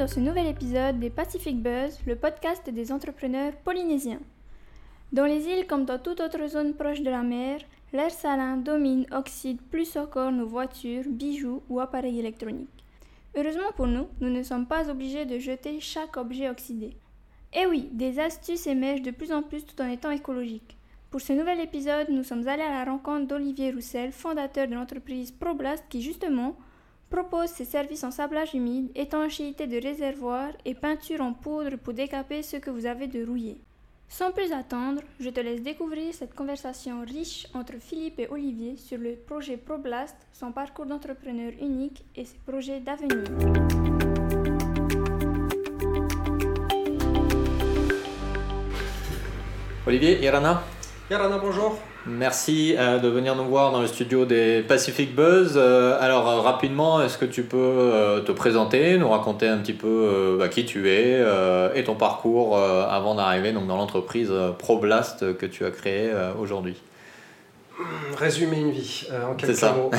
dans ce nouvel épisode des Pacific Buzz, le podcast des entrepreneurs polynésiens. Dans les îles comme dans toute autre zone proche de la mer, l'air salin domine, oxyde plus encore nos voitures, bijoux ou appareils électroniques. Heureusement pour nous, nous ne sommes pas obligés de jeter chaque objet oxydé. Eh oui, des astuces émergent de plus en plus tout en étant écologiques. Pour ce nouvel épisode, nous sommes allés à la rencontre d'Olivier Roussel, fondateur de l'entreprise ProBlast qui justement propose ses services en sablage humide, étanchéité de réservoir et peinture en poudre pour décaper ce que vous avez de rouillé. Sans plus attendre, je te laisse découvrir cette conversation riche entre Philippe et Olivier sur le projet ProBlast, son parcours d'entrepreneur unique et ses projets d'avenir. Olivier, Irana Irana, bonjour. Merci euh, de venir nous voir dans le studio des Pacific Buzz. Euh, alors euh, rapidement, est-ce que tu peux te présenter, nous raconter un petit peu bah, qui tu es et ton parcours avant d'arriver donc, dans l'entreprise ProBlast que tu as créée aujourd'hui? Résumer une vie en quelques ça. mots.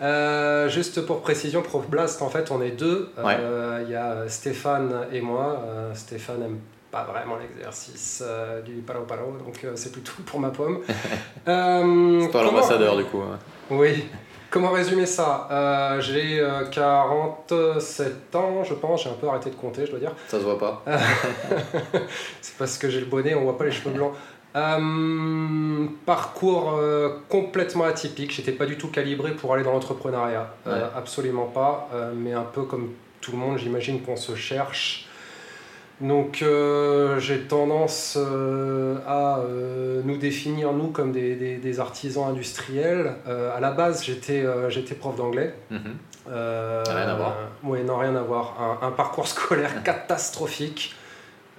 juste pour précision, ProBlast, en fait, on est deux. Il y a Stéphane et moi. Stéphane aime pas vraiment l'exercice euh, du paro paro, donc euh, c'est plutôt pour ma pomme. Euh, c'est pas l'ambassadeur du coup. Hein. Oui. Comment résumer ça? J'ai 47 ans, je pense, j'ai un peu arrêté de compter, je dois dire. Ça se voit pas. c'est parce que j'ai le bonnet, on voit pas les cheveux blancs. parcours complètement atypique, j'étais pas du tout calibré pour aller dans l'entrepreneuriat, absolument pas, mais un peu comme tout le monde, j'imagine qu'on se cherche donc euh, j'ai tendance euh, à euh, nous définir, nous, comme des, des, artisans industriels. à la base, j'étais j'étais prof d'anglais. Mhm. rien à voir Oui, non, rien à voir. Un, un parcours scolaire catastrophique,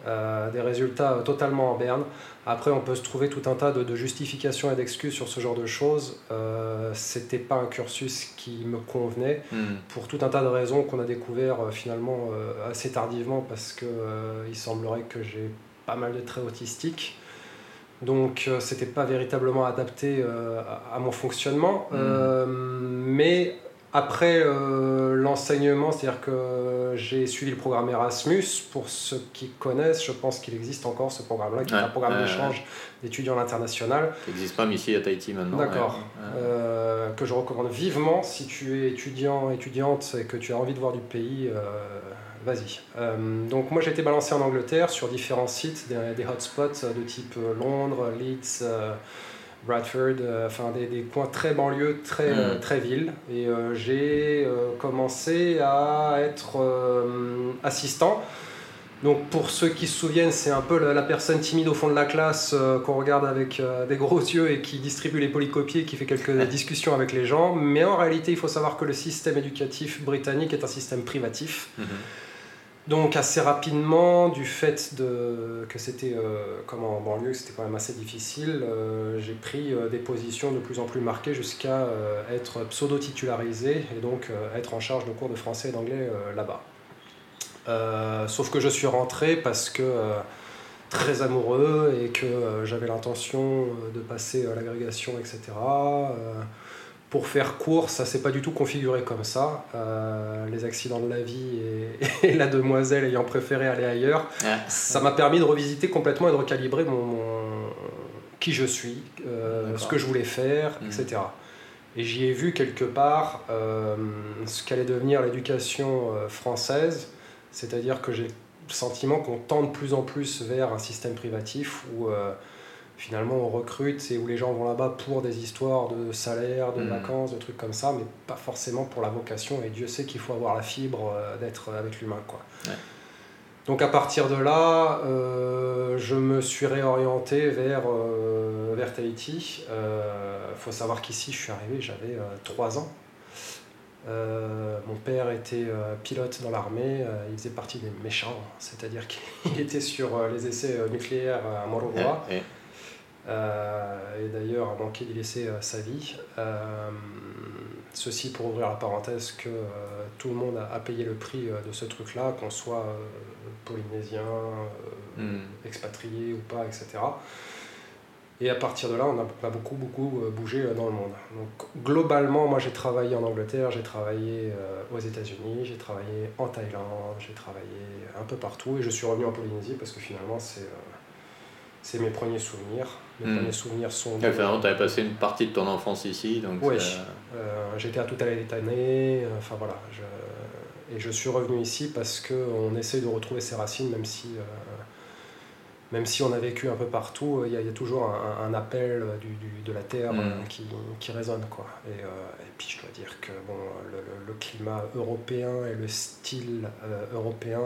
des résultats totalement en berne. Après, on peut se trouver tout un tas de, justifications et d'excuses sur ce genre de choses. Euh, C'était pas un cursus qui me convenait hmm. pour tout un tas de raisons qu'on a découvert euh, finalement euh, assez tardivement parce que euh, il semblerait que j'ai pas mal de traits autistiques. Donc, c'était pas véritablement adapté à, mon fonctionnement. Hmm. mais après euh, l'enseignement, c'est-à-dire que j'ai suivi le programme Erasmus. Pour ceux qui connaissent, je pense qu'il existe encore ce programme-là, qui est un programme d'échange d'étudiants à l'international. Qui n'existe pas ici à Tahiti maintenant. D'accord. Euh, que je recommande vivement si tu es étudiant, étudiante et que tu as envie de voir du pays. Euh, vas-y. donc moi j'ai été balancé en Angleterre sur différents sites, des, des hotspots de type Londres, Leeds, Bradford, euh, enfin des, des, coins très banlieues, très, euh, mm. très villes. Et euh, j'ai commencé à être assistant. Donc pour ceux qui se souviennent, c'est un peu la, personne timide au fond de la classe qu'on regarde avec des gros yeux et qui distribue les polycopiés, qui fait quelques discussions avec les gens. Mais en réalité, il faut savoir que le système éducatif britannique est un système privatif. Mm-hmm. Donc assez rapidement, du fait de, que c'était euh, comme en banlieue, que c'était quand même assez difficile, euh, j'ai pris euh, des positions de plus en plus marquées jusqu'à être pseudo-titularisé et donc être en charge de cours de français et d'anglais là-bas. sauf que je suis rentré parce que très amoureux et que j'avais l'intention de passer à l'agrégation, etc pour faire court, ça s'est pas du tout configuré comme ça. Euh, les accidents de la vie et, la demoiselle ayant préféré aller ailleurs, ça m'a permis de revisiter complètement et de recalibrer mon, qui je suis, euh, ce que je voulais faire, mmh. etc. Et j'y ai vu quelque part euh, ce qu'allait devenir l'éducation française, c'est-à-dire que j'ai le sentiment qu'on tend de plus en plus vers un système privatif où finalement on recrute et où les gens vont là-bas pour des histoires de salaire, de hmm. vacances, de trucs comme ça, mais pas forcément pour la vocation. Et Dieu sait qu'il faut avoir la fibre euh, d'être avec l'humain. quoi. Donc à partir de là, euh, je me suis réorienté vers, euh, vers Tahiti. Il faut savoir qu'ici, je suis arrivé, j'avais 3 ans. mon père était pilote dans l'armée, il faisait partie des méchants, c'est-à-dire qu'il était sur les essais nucléaires à Mororoa. Euh, et d'ailleurs a manqué d'y laisser euh, sa vie. Euh, ceci pour ouvrir la parenthèse que tout le monde a, payé le prix de ce truc-là, qu'on soit polynésien, hmm. expatrié ou pas, etc. Et à partir de là, on a, beaucoup, beaucoup bougé dans le monde. Donc, globalement, moi, j'ai travaillé en Angleterre, j'ai travaillé aux États-Unis, j'ai travaillé en Thaïlande, j'ai travaillé un peu partout. Et je suis revenu en Polynésie parce que finalement, c'est c'est mes premiers souvenirs. Mes hmm. premiers souvenirs sont. tu avais passé une partie de ton enfance ici, donc. Oui, euh, j'étais à tout à année, euh, enfin voilà. Je... Et je suis revenu ici parce qu'on essaie de retrouver ses racines, même si, euh, même si on a vécu un peu partout, il y, a toujours un, appel du, du, de la terre hmm. qui, qui, résonne. Quoi. Et, et, puis je dois dire que bon, le, le, climat européen et le style européen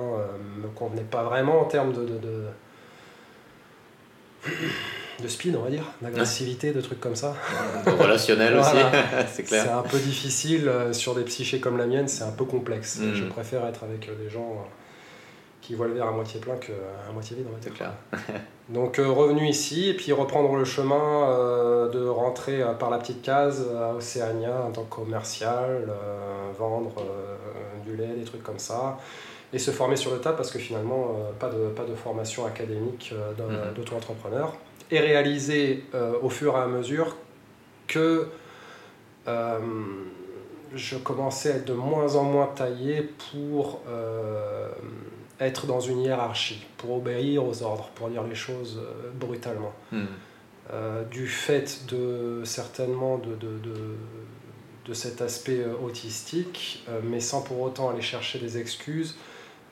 ne me convenaient pas vraiment en termes de, de de speed, on va dire, d'agressivité, de trucs comme ça. Relationnel aussi, c'est clair. C'est un peu difficile euh, sur des psychés comme la mienne, c'est un peu complexe. Mm. Je préfère être avec euh, des gens euh, qui voient le verre à moitié plein qu'à moitié vide, on va dire. clair. Donc revenu ici et puis reprendre le chemin de rentrer par la petite case à Océania en tant que commercial, vendre du lait, des trucs comme ça et se former sur le tas parce que finalement, euh, pas, de, pas de formation académique euh, mhm. d'auto-entrepreneur. Et réaliser euh, au fur et à mesure que je commençais à être de moins en moins taillé pour être dans une hiérarchie, pour obéir aux ordres, pour dire les choses brutalement. Mhm. du fait de certainement de, de, de, de cet aspect autistique, mais sans pour autant aller chercher des excuses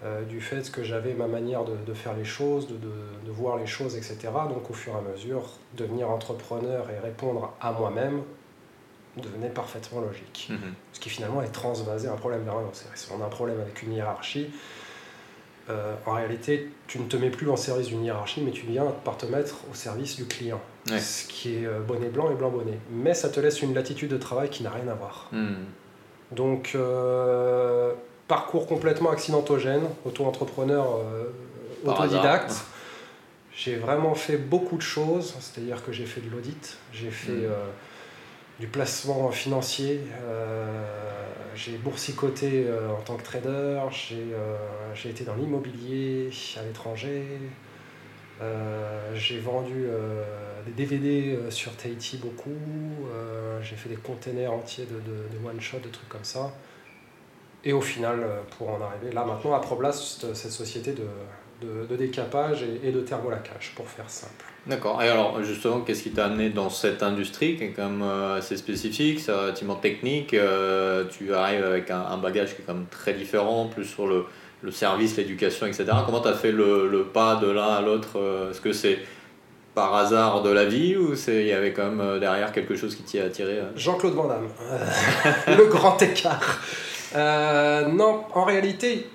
euh, du fait que j'avais ma manière de, de, faire les choses, de, de, de, voir les choses, etc. Donc au fur et à mesure, devenir entrepreneur et répondre à moi-même devenait parfaitement logique. Mhm. Ce qui finalement est transvasé un problème vers un autre. Si on a un problème avec une hiérarchie, euh, en réalité, tu ne te mets plus en service d'une hiérarchie, mais tu viens par te mettre au service du client. Ce qui est euh, bonnet blanc et blanc bonnet. Mais ça te laisse une latitude de travail qui n'a rien à voir. Mhm. Donc, parcours complètement accidentogène, auto-entrepreneur euh, autodidacte. J'ai vraiment fait beaucoup de choses, c'est-à-dire que j'ai fait de l'audit, j'ai fait mm. euh, du placement financier, euh, j'ai boursicoté en tant que trader, j'ai été dans l'immobilier à l'étranger, j'ai vendu des DVD sur Tahiti beaucoup, j'ai fait des containers entiers de, de one-shot, de trucs comme ça. Et au final, euh, pour en arriver là maintenant à Problast, cette société de, de, de décapage et, de thermolacage, pour faire simple. D'accord. Et alors, justement, qu'est-ce qui t'a amené dans cette industrie qui est quand même euh, assez spécifique, c'est relativement technique euh, Tu arrives avec un, bagage qui est quand même très différent, plus sur le, le service, l'éducation, etc. Comment tu as fait le, le, pas de l'un à l'autre Est-ce que c'est par hasard de la vie ou il y avait quand même derrière quelque chose qui t'y a attiré Jean-Claude Van Damme, le grand écart. Euh, non, en réalité,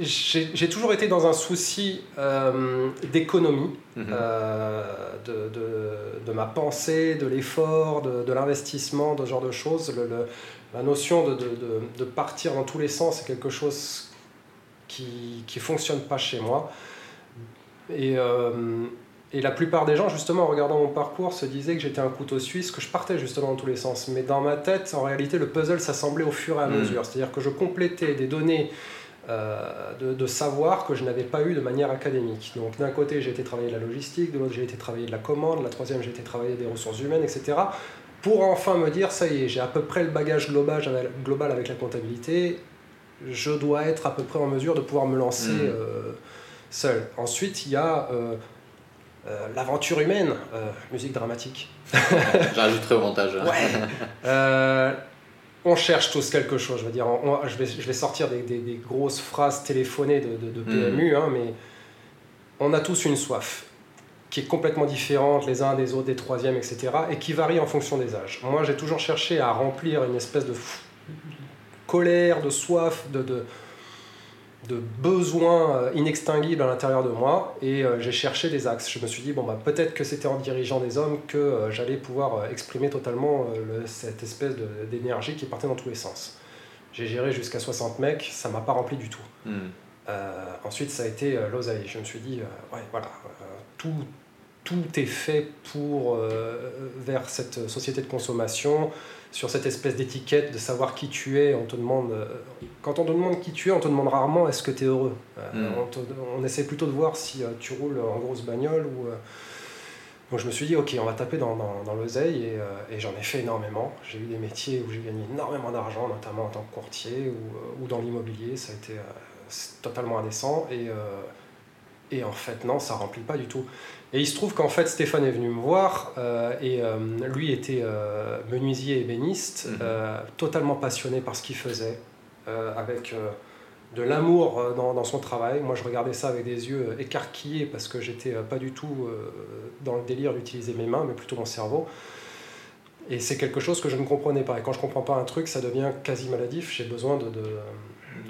j'ai toujours été dans un souci euh, d'économie, mhm. euh, de, de, de, ma pensée, de l'effort, de, de l'investissement, de ce genre de choses. Le, la notion de, partir dans tous les sens, c'est quelque chose qui ne fonctionne pas chez moi. Et et la plupart des gens, justement, en regardant mon parcours, se disaient que j'étais un couteau suisse, que je partais justement dans tous les sens. Mais dans ma tête, en réalité, le puzzle s'assemblait au fur et à hmm. mesure. C'est-à-dire que je complétais des données euh, de, de, savoir que je n'avais pas eu de manière académique. Donc d'un côté, j'ai été travailler de la logistique, de l'autre, j'ai été travailler de la commande, la troisième, j'ai été travailler des ressources humaines, etc. Pour enfin me dire, ça y est, j'ai à peu près le bagage global, global avec la comptabilité, je dois être à peu près en mesure de pouvoir me lancer hmm. euh, seul. Ensuite, il y a... Euh, euh, l'aventure humaine, euh, musique dramatique. J'ajouterai au montage. Ouais. Euh, on cherche tous quelque chose. Je veux dire, je, vais, je vais sortir des, des, grosses phrases téléphonées de, de, PMU, mm. hein, mais on a tous une soif qui est complètement différente les uns des autres, des troisièmes, etc., et qui varie en fonction des âges. Moi, j'ai toujours cherché à remplir une espèce de colère, de soif, de, de de besoins euh, inextinguibles à l'intérieur de moi et euh, j'ai cherché des axes. Je me suis dit, bon, bah, peut-être que c'était en dirigeant des hommes que euh, j'allais pouvoir exprimer totalement cette espèce d'énergie qui partait dans tous les sens. J'ai géré jusqu'à 60 mecs, ça m'a pas rempli du tout. Hmm. ensuite, ça a été l'oseille. Je me suis dit, ouais, voilà, tout, tout est fait pour, vers cette société de consommation sur cette espèce d'étiquette de savoir qui tu es. On te demande, euh, quand on te demande qui tu es, on te demande rarement est-ce que tu es heureux. Euh, hmm. on, essaie plutôt de voir si euh, tu roules en grosse bagnole ou, Donc je me suis dit, ok, on va taper dans, dans, dans l'oseille et, euh, et j'en ai fait énormément. J'ai eu des métiers où j'ai gagné énormément d'argent, notamment en tant que courtier ou, ou dans l'immobilier. Ça a été euh, totalement indécent et, euh, et en fait, non, ça remplit pas du tout. Et il se trouve qu'en fait, Stéphane est venu me voir euh, et euh, lui était euh, menuisier ébéniste, euh, totalement passionné par ce qu'il faisait, avec de l'amour dans, dans son travail. Moi, je regardais ça avec des yeux écarquillés parce que j'étais pas du tout dans le délire d'utiliser mes mains, mais plutôt mon cerveau. Et c'est quelque chose que je ne comprenais pas. Et quand je comprends pas un truc, ça devient quasi maladif. J'ai besoin de, de-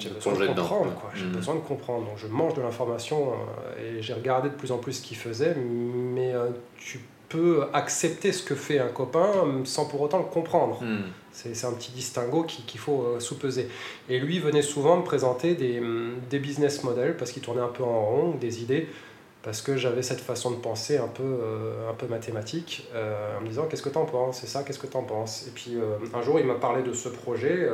j'ai besoin de dedans, comprendre. quoi. J'ai Mhm. besoin de comprendre. Donc je mange de l'information euh, et j'ai regardé de plus en plus ce qu'il faisait. Mais euh, tu peux accepter ce que fait un copain euh, sans pour autant le comprendre. Hmm. C'est un petit distinguo qui- qu'il faut euh, sous-peser. Et lui venait souvent me présenter des, hum, des business models parce qu'il tournait un peu en rond, des idées, parce que j'avais cette façon de penser un peu, euh, un peu mathématique, euh, en me disant qu'est-ce que t'en penses, c'est ça, qu'est-ce que t'en penses? Et puis euh, un jour il m'a parlé de ce projet,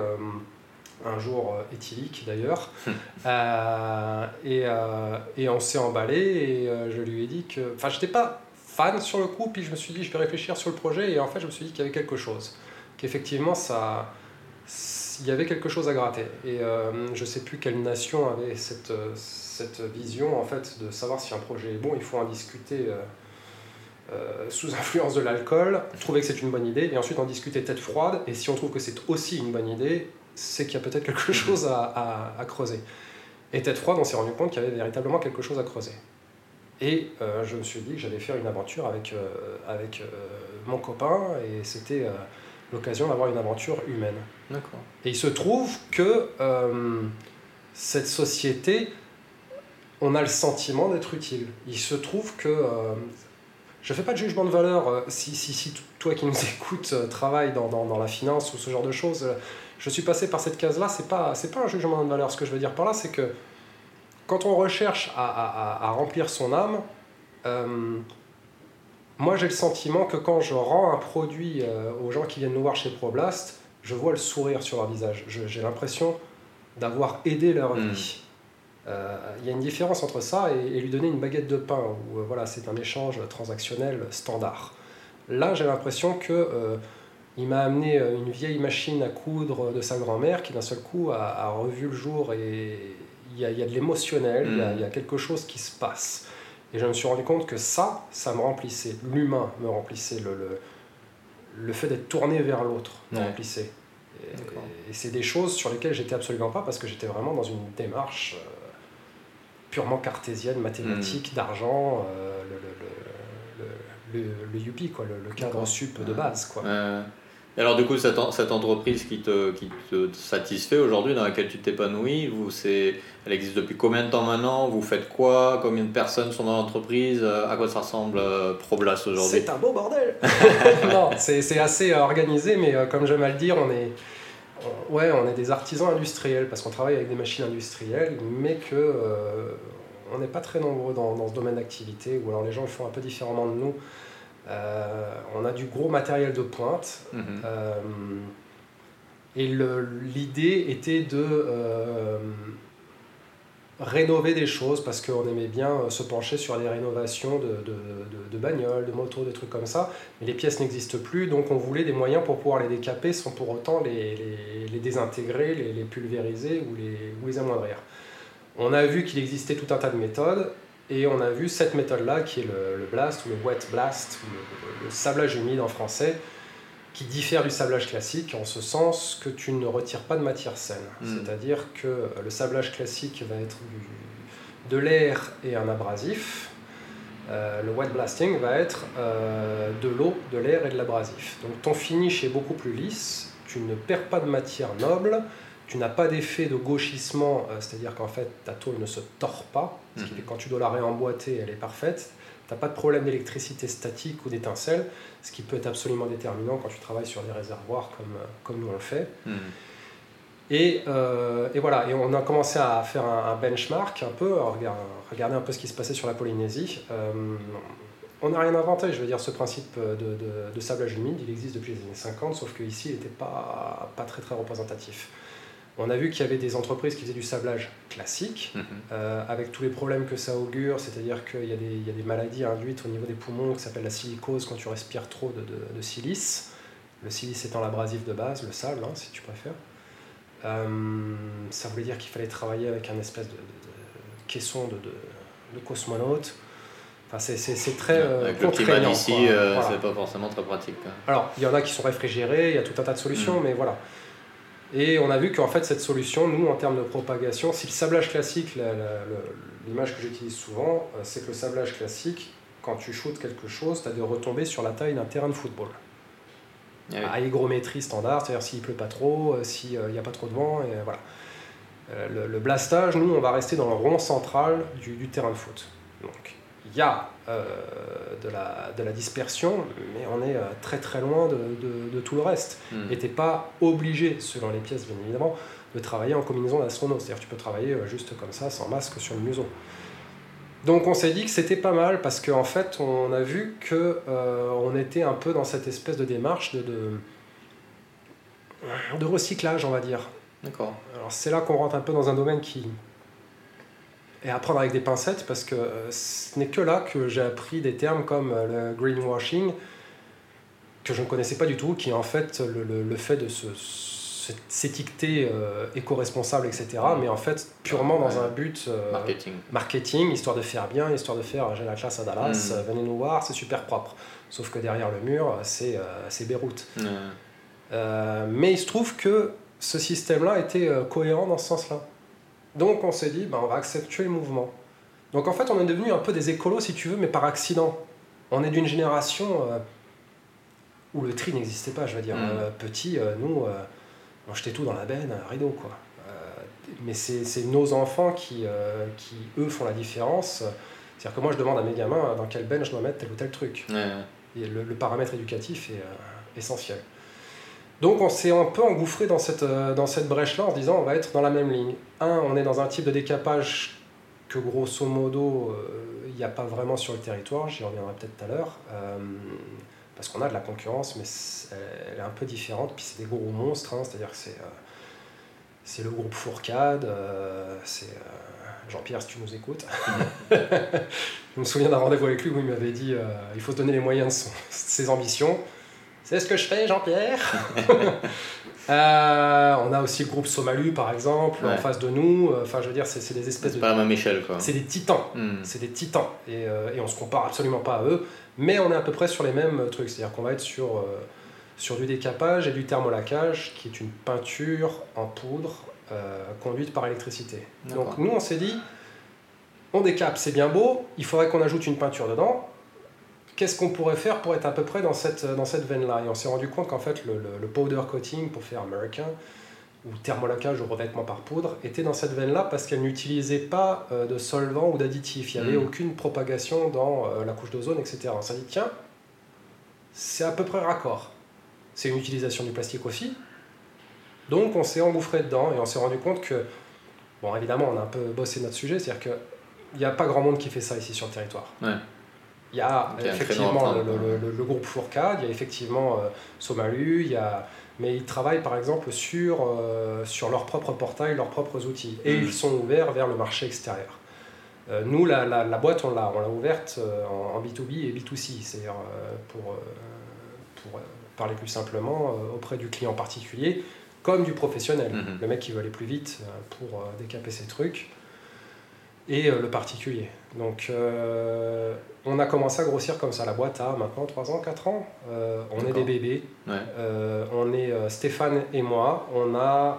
un jour euh, éthylique d'ailleurs, Euh, et, euh, et on s'est emballé et je lui ai dit que... Enfin j'étais pas fan sur le coup, puis je me suis dit je vais réfléchir sur le projet et en fait je me suis dit qu'il y avait quelque chose. Qu'effectivement ça il y avait quelque chose à gratter. Et euh, je sais plus quelle nation avait cette, cette vision en fait de savoir si un projet est bon il faut en discuter euh, euh, sous influence de l'alcool trouver que c'est une bonne idée et ensuite en discuter tête froide. Et si on trouve que c'est aussi une bonne idée c'est qu'il y a peut-être quelque chose à, à- à creuser et tête froide on s'est rendu compte qu'il y avait véritablement quelque chose à creuser et euh, je me suis dit que j'allais faire une aventure avec, euh, avec euh, mon copain et c'était l'occasion d'avoir une aventure humaine. D'accord. Et il se trouve que cette société, on a le sentiment d'être utile. Il se trouve que... je ne fais pas de jugement de valeur. euh, Si, si, si toi qui nous écoutes euh, travailles dans, dans, dans la finance ou ce genre de choses, euh, je suis passé par cette case-là, ce n'est pas, c'est pas un jugement de valeur. Ce que je veux dire par là, c'est que quand on recherche à, à- à- à remplir son âme, euh, moi j'ai le sentiment que quand je rends un produit euh, aux gens qui viennent nous voir chez ProBlast, je vois le sourire sur leur visage. J'ai l'impression d'avoir aidé leur Mm. vie. Il y a une différence entre ça et, et lui donner une baguette de pain, où euh, voilà, c'est un échange transactionnel standard. Là, j'ai l'impression que euh, il m'a amené euh, une vieille machine à coudre de sa grand-mère qui d'un seul coup a, a revu le jour et il y a, il y a de l'émotionnel, il y a- Mm. il y, a quelque chose qui se passe. Et je me suis rendu compte que ça, ça me remplissait. L'humain me remplissait. Le, le, le fait d'être tourné vers l'autre me Ouais. remplissait. Et, et c'est des choses sur lesquelles j'étais absolument pas parce que j'étais vraiment dans une démarche euh, purement cartésienne, mathématique, d'argent, euh, le, le, le, youpi, quoi, le, cadre sup de base. Quoi. Et alors du coup, cette, en- cette entreprise qui te, qui te satisfait aujourd'hui, dans laquelle tu t'épanouis, vous, c'est, elle existe depuis combien de temps maintenant? Vous faites quoi? Combien de personnes sont dans l'entreprise? À quoi ça ressemble euh, ProBlast aujourd'hui? C'est un beau bordel. Non, c'est c'est assez euh, organisé, mais euh, comme j'aime à le dire, on est, on- ouais, on est des artisans industriels parce qu'on travaille avec des machines industrielles, mais que euh, on n'est pas très nombreux dans, dans ce domaine d'activité, ou alors les gens le font un peu différemment de nous. Euh, on a du gros matériel de pointe. Mhm. euh, et l'idée était de rénover des choses parce qu'on aimait bien euh, se pencher sur les rénovations de, de, de, de bagnoles, de motos, des trucs comme ça. Mais les pièces n'existent plus, donc on voulait des moyens pour pouvoir les décaper sans pour autant les, les, désintégrer, les, pulvériser ou les, ou les amoindrir. On a vu qu'il existait tout un tas de méthodes et on a vu cette méthode-là qui est le, le blast ou le wet blast, ou le sablage humide en français, qui diffère du sablage classique en ce sens que tu ne retires pas de matière saine. Mm. C'est-à-dire que le sablage classique va être du- de l'air et un abrasif. Euh, le wet blasting va être euh, de l'eau, de l'air et de l'abrasif. Donc ton finish est beaucoup plus lisse, tu ne perds pas de matière noble, tu n'as pas d'effet de gauchissement, euh, c'est-à-dire qu'en fait ta tôle ne se tord pas, ce qui fait que quand tu dois la réemboîter, elle est parfaite. Tu n'as pas de problème d'électricité statique ou d'étincelle, ce qui peut être absolument déterminant quand tu travailles sur des réservoirs comme, euh, comme nous on le fait. Mhm. Et, euh, et voilà, et on a commencé à faire un, un benchmark un peu, à regarder, regarder un peu ce qui se passait sur la Polynésie. Euh, on n'a rien inventé, je veux dire, ce principe de, de, de sablage humide, il existe depuis les années 50, sauf qu'ici, il n'était pas, pas très très représentatif. On a vu qu'il y avait des entreprises qui faisaient du sablage classique, Mhm. euh, avec tous les problèmes que ça augure, c'est-à-dire qu'il y, a des- il y a des maladies induites au niveau des poumons qui s'appellent la silicose quand tu respires trop de, de- de silice. Le silice étant l'abrasif de base, le sable, hein, si tu préfères. Euh, ça voulait dire qu'il fallait travailler avec un espèce de, caisson de, de, de cosmonaute. Enfin, c'est- très euh, Avec le climat d'ici, euh, Voilà. c'est pas forcément très pratique. quoi. Alors, il y en a qui sont réfrigérés, il y a tout un tas de solutions, Mm. mais voilà. Et on a vu qu'en fait, cette solution, nous, en termes de propagation, si le sablage classique, l'image que j'utilise souvent, euh, c'est que le sablage classique, quand tu shootes quelque chose, tu as des retombées sur la taille d'un terrain de football. Ah oui. À hygrométrie standard, c'est-à-dire s'il pleut pas trop, euh, s'il n'y a pas trop de vent, et voilà. Euh, le, le blastage, nous, on va rester dans le rond central du, du terrain de foot. Donc, y a euh, de, la, de la dispersion, mais on est euh, très très loin de, de- de tout le reste. Mhm. Et t'es pas obligé, selon les pièces bien évidemment, de travailler en combinaison d'astronaute. C'est-à-dire tu peux travailler euh, juste comme ça, sans masque, sur le museau. Donc on s'est dit que c'était pas mal parce qu'en fait on a vu que on était un peu dans cette espèce de démarche de, de, de recyclage, on va dire. D'accord. Alors c'est là qu'on rentre un peu dans un domaine qui est à prendre avec des pincettes parce que euh, ce n'est que là que j'ai appris des termes comme euh, le greenwashing que je ne connaissais pas du tout, qui est en fait le, le- le fait de se- s'étiqueter euh, éco-responsable, etc. Mais en fait purement dans Ouais. un but euh, Marketing. marketing, histoire de faire bien, histoire de faire j'ai la classe à Dallas, Mm. venez nous voir, c'est super propre. Sauf que derrière le mur, c'est euh, c'est Beyrouth. Mais il se trouve que ce système-là était cohérent dans ce sens-là. Donc on s'est dit, ben, on va accentuer le mouvement. Donc en fait, on est devenu un peu des écolos, si tu veux, mais par accident. On est d'une génération euh, où le tri n'existait pas, je veux dire. Mm. Euh, petit, euh, nous, on jetait tout dans la benne, rideau, quoi. Mais c'est nos enfants qui, qui, eux, font la différence. C'est-à-dire que moi, je demande à mes gamins dans quelle benne je dois mettre tel ou tel truc. Et le, le paramètre éducatif est essentiel. Donc on s'est un peu engouffré dans cette, euh, dans cette brèche-là en se disant on va être dans la même ligne. Un, on est dans un type de décapage que grosso modo euh, il n'y a pas vraiment sur le territoire, j'y reviendrai peut-être tout à l'heure, euh, parce qu'on a de la concurrence, mais elle est un peu différente, puis c'est des gros monstres, hein, c'est-à-dire que c'est euh, c'est le groupe Fourcade, c'est Jean-Pierre si tu nous écoutes. Je me souviens d'un rendez-vous avec lui où il m'avait dit il faut se donner les moyens de, son- de ses ambitions. C'est ce que je fais, Jean-Pierre. Euh, on a aussi le groupe Somalu, par exemple, en face de nous. Enfin, je veux dire, c'est des espèces de. pas la même échelle, quoi. C'est des titans. Hmm. C'est des titans. Et, euh, et on se compare absolument pas à eux. Mais on est à peu près sur les mêmes trucs. C'est-à-dire qu'on va être sur, euh, sur du décapage et du thermolacage, qui est une peinture en poudre euh, conduite par électricité. Donc nous, on s'est dit, on décape, c'est bien beau, il faudrait qu'on ajoute une peinture dedans. Qu'est-ce qu'on pourrait faire pour être à peu près dans cette, dans cette veine-là Et on s'est rendu compte qu'en fait, le, le- le powder coating, pour faire américain, ou thermolacage ou revêtement par poudre, était dans cette veine-là parce qu'elle n'utilisait pas euh, de solvant ou d'additif. Il n'y avait Mm. aucune propagation dans euh, la couche d'ozone, etc. On s'est dit, tiens, c'est à peu près raccord. C'est une utilisation du plastique aussi. Donc on s'est engouffré dedans et on s'est rendu compte que, bon évidemment on a un peu bossé notre sujet, c'est-à-dire qu'il n'y a pas grand monde qui fait ça ici sur le territoire. Ouais. Il y a effectivement le, prendre, le- le- le groupe Fourcade, il y a effectivement euh, Somalu, il y a... mais ils travaillent par exemple sur, euh, sur leur propre portail, leurs propres outils. Et Mhm. ils sont ouverts vers le marché extérieur. Euh, nous, la, la, la boîte, on l'a, on l'a ouverte en, en B2B et B2C, c'est-à-dire pour, pour parler plus simplement, auprès du client particulier comme du professionnel. Mhm. Le mec qui veut aller plus vite pour décaper ses trucs et euh, le particulier. Donc euh, on a commencé à grossir comme ça. La boîte a maintenant 3 ans, 4 ans. Euh, on est des bébés. Ouais. Euh, on est Stéphane et moi. On a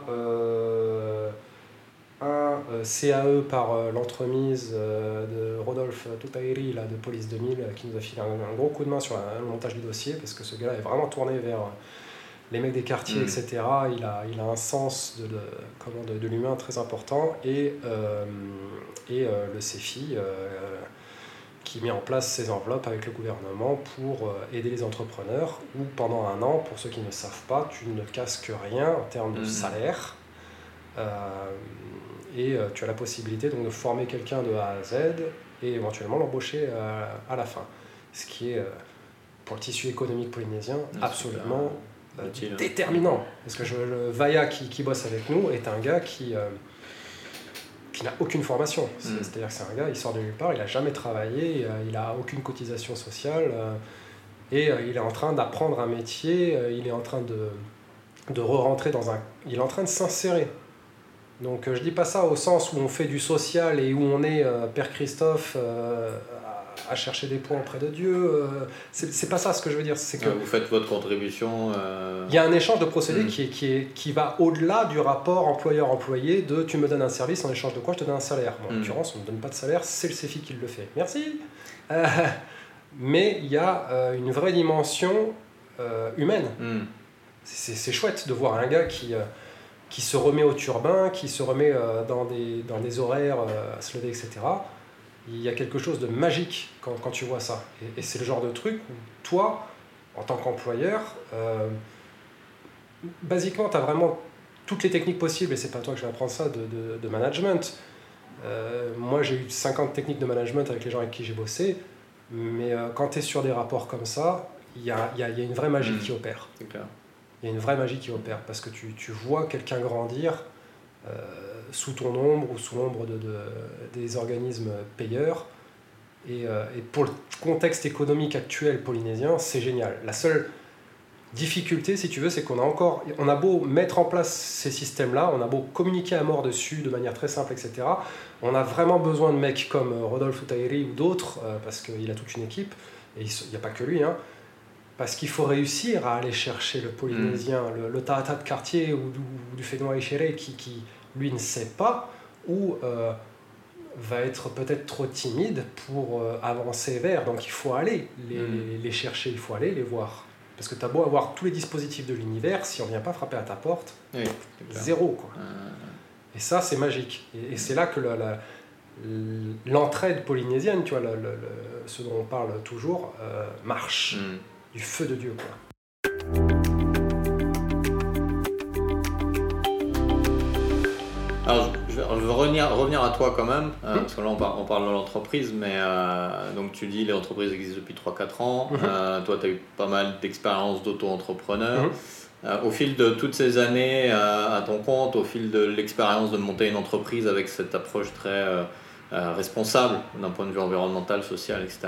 un CAE par l'entremise de Rodolphe Toutairi là, de Police 2000 euh, qui nous a filé un, un gros coup de main sur le montage du dossier parce que ce gars-là est vraiment tourné vers les mecs des quartiers, Mhm. etc. Il a, il a un sens de, comment, de, de l'humain très important et, euh, et euh, le CEFI euh, qui met en place ces enveloppes avec le gouvernement pour aider les entrepreneurs où pendant un an, pour ceux qui ne savent pas, tu ne casques rien en termes de Mhm. salaire. Et tu as la possibilité donc, de former quelqu'un de A à Z et éventuellement l'embaucher à la fin. Ce qui est, pour le tissu économique polynésien, Ah, absolument Utile. déterminant. Parce que je, le Vaya qui, qui bosse avec nous est un gars qui, euh, qui n'a aucune formation. C'est- Mm. C'est-à-dire que c'est un gars, il sort de nulle part, il n'a jamais travaillé, euh, il n'a aucune cotisation sociale, euh, et euh, il est en train d'apprendre un métier, euh, il est en train de, de re-rentrer dans un... Il est en train de s'insérer. Donc euh, je dis pas ça au sens où on fait du social et où on est euh, Père Christophe euh, à, chercher des points auprès de Dieu. euh, c'est pas ça ce que je veux dire. C'est que Vous faites votre contribution. euh, il y a un échange de procédés Mm. qui, est, qui, est, qui va au-delà du rapport employeur-employé de tu me donnes un service en échange de quoi je te donne un salaire. Bon, en Mm. l'occurrence, on ne donne pas de salaire, c'est le CFI qui le fait. Merci. Euh, mais il y a euh, une vraie dimension euh, humaine. hmm. C'est chouette de voir un gars qui, euh, qui se remet au turbin, qui se remet dans, des, dans des horaires à se lever, etc. Il y a quelque chose de magique quand, quand tu vois ça. Et, et c'est le genre de truc où toi, en tant qu'employeur, euh, basiquement, tu as vraiment toutes les techniques possibles, et c'est pas toi que je vais apprendre ça, de, de, de management. Euh, moi, j'ai eu 50 techniques de management avec les gens avec qui j'ai bossé, mais euh, quand tu es sur des rapports comme ça, il y a, y a- il y a une vraie magie Mm. qui opère. Il y a une vraie magie qui opère parce que tu, tu vois quelqu'un grandir sous ton ombre ou sous l'ombre de, de- des organismes payeurs. Et, euh, et pour le contexte économique actuel polynésien, c'est génial. La seule difficulté, si tu veux, c'est qu'on a encore, on a beau mettre en place ces systèmes-là, on a beau communiquer à mort dessus de manière très simple, etc. On a vraiment besoin de mecs comme Rodolphe Tairi ou d'autres, euh, parce qu'il a toute une équipe, et il n'y a pas que lui, hein, parce qu'il faut réussir à aller chercher le polynésien, le, le Tahata de quartier ou, du- Fénois Échéré qui, qui, lui, ne sait pas, ou euh, va être peut-être trop timide pour euh, avancer vers. Donc il faut aller les, Mm. les- chercher, il faut aller les voir. Parce que tu as beau avoir tous les dispositifs de l'univers, si on vient pas frapper à ta porte, Oui, zéro. Quoi. Euh, Et ça, c'est magique. Et, et c'est là que l'entraide polynésienne, tu vois, ce dont on parle toujours, euh, marche. hmm. Du feu de Dieu, quoi. Alors, je vais revenir, revenir à toi quand même, euh, Mhm. parce que là on, par- on parle de l'entreprise, mais euh, donc tu dis les entreprises existent depuis 3-4 ans, Mhm. Euh, toi tu as eu pas mal d'expérience d'auto-entrepreneur. Mhm. Euh, au fil de toutes ces années à ton compte, au fil de l'expérience de monter une entreprise avec cette approche très responsable d'un point de vue environnemental, social, etc.,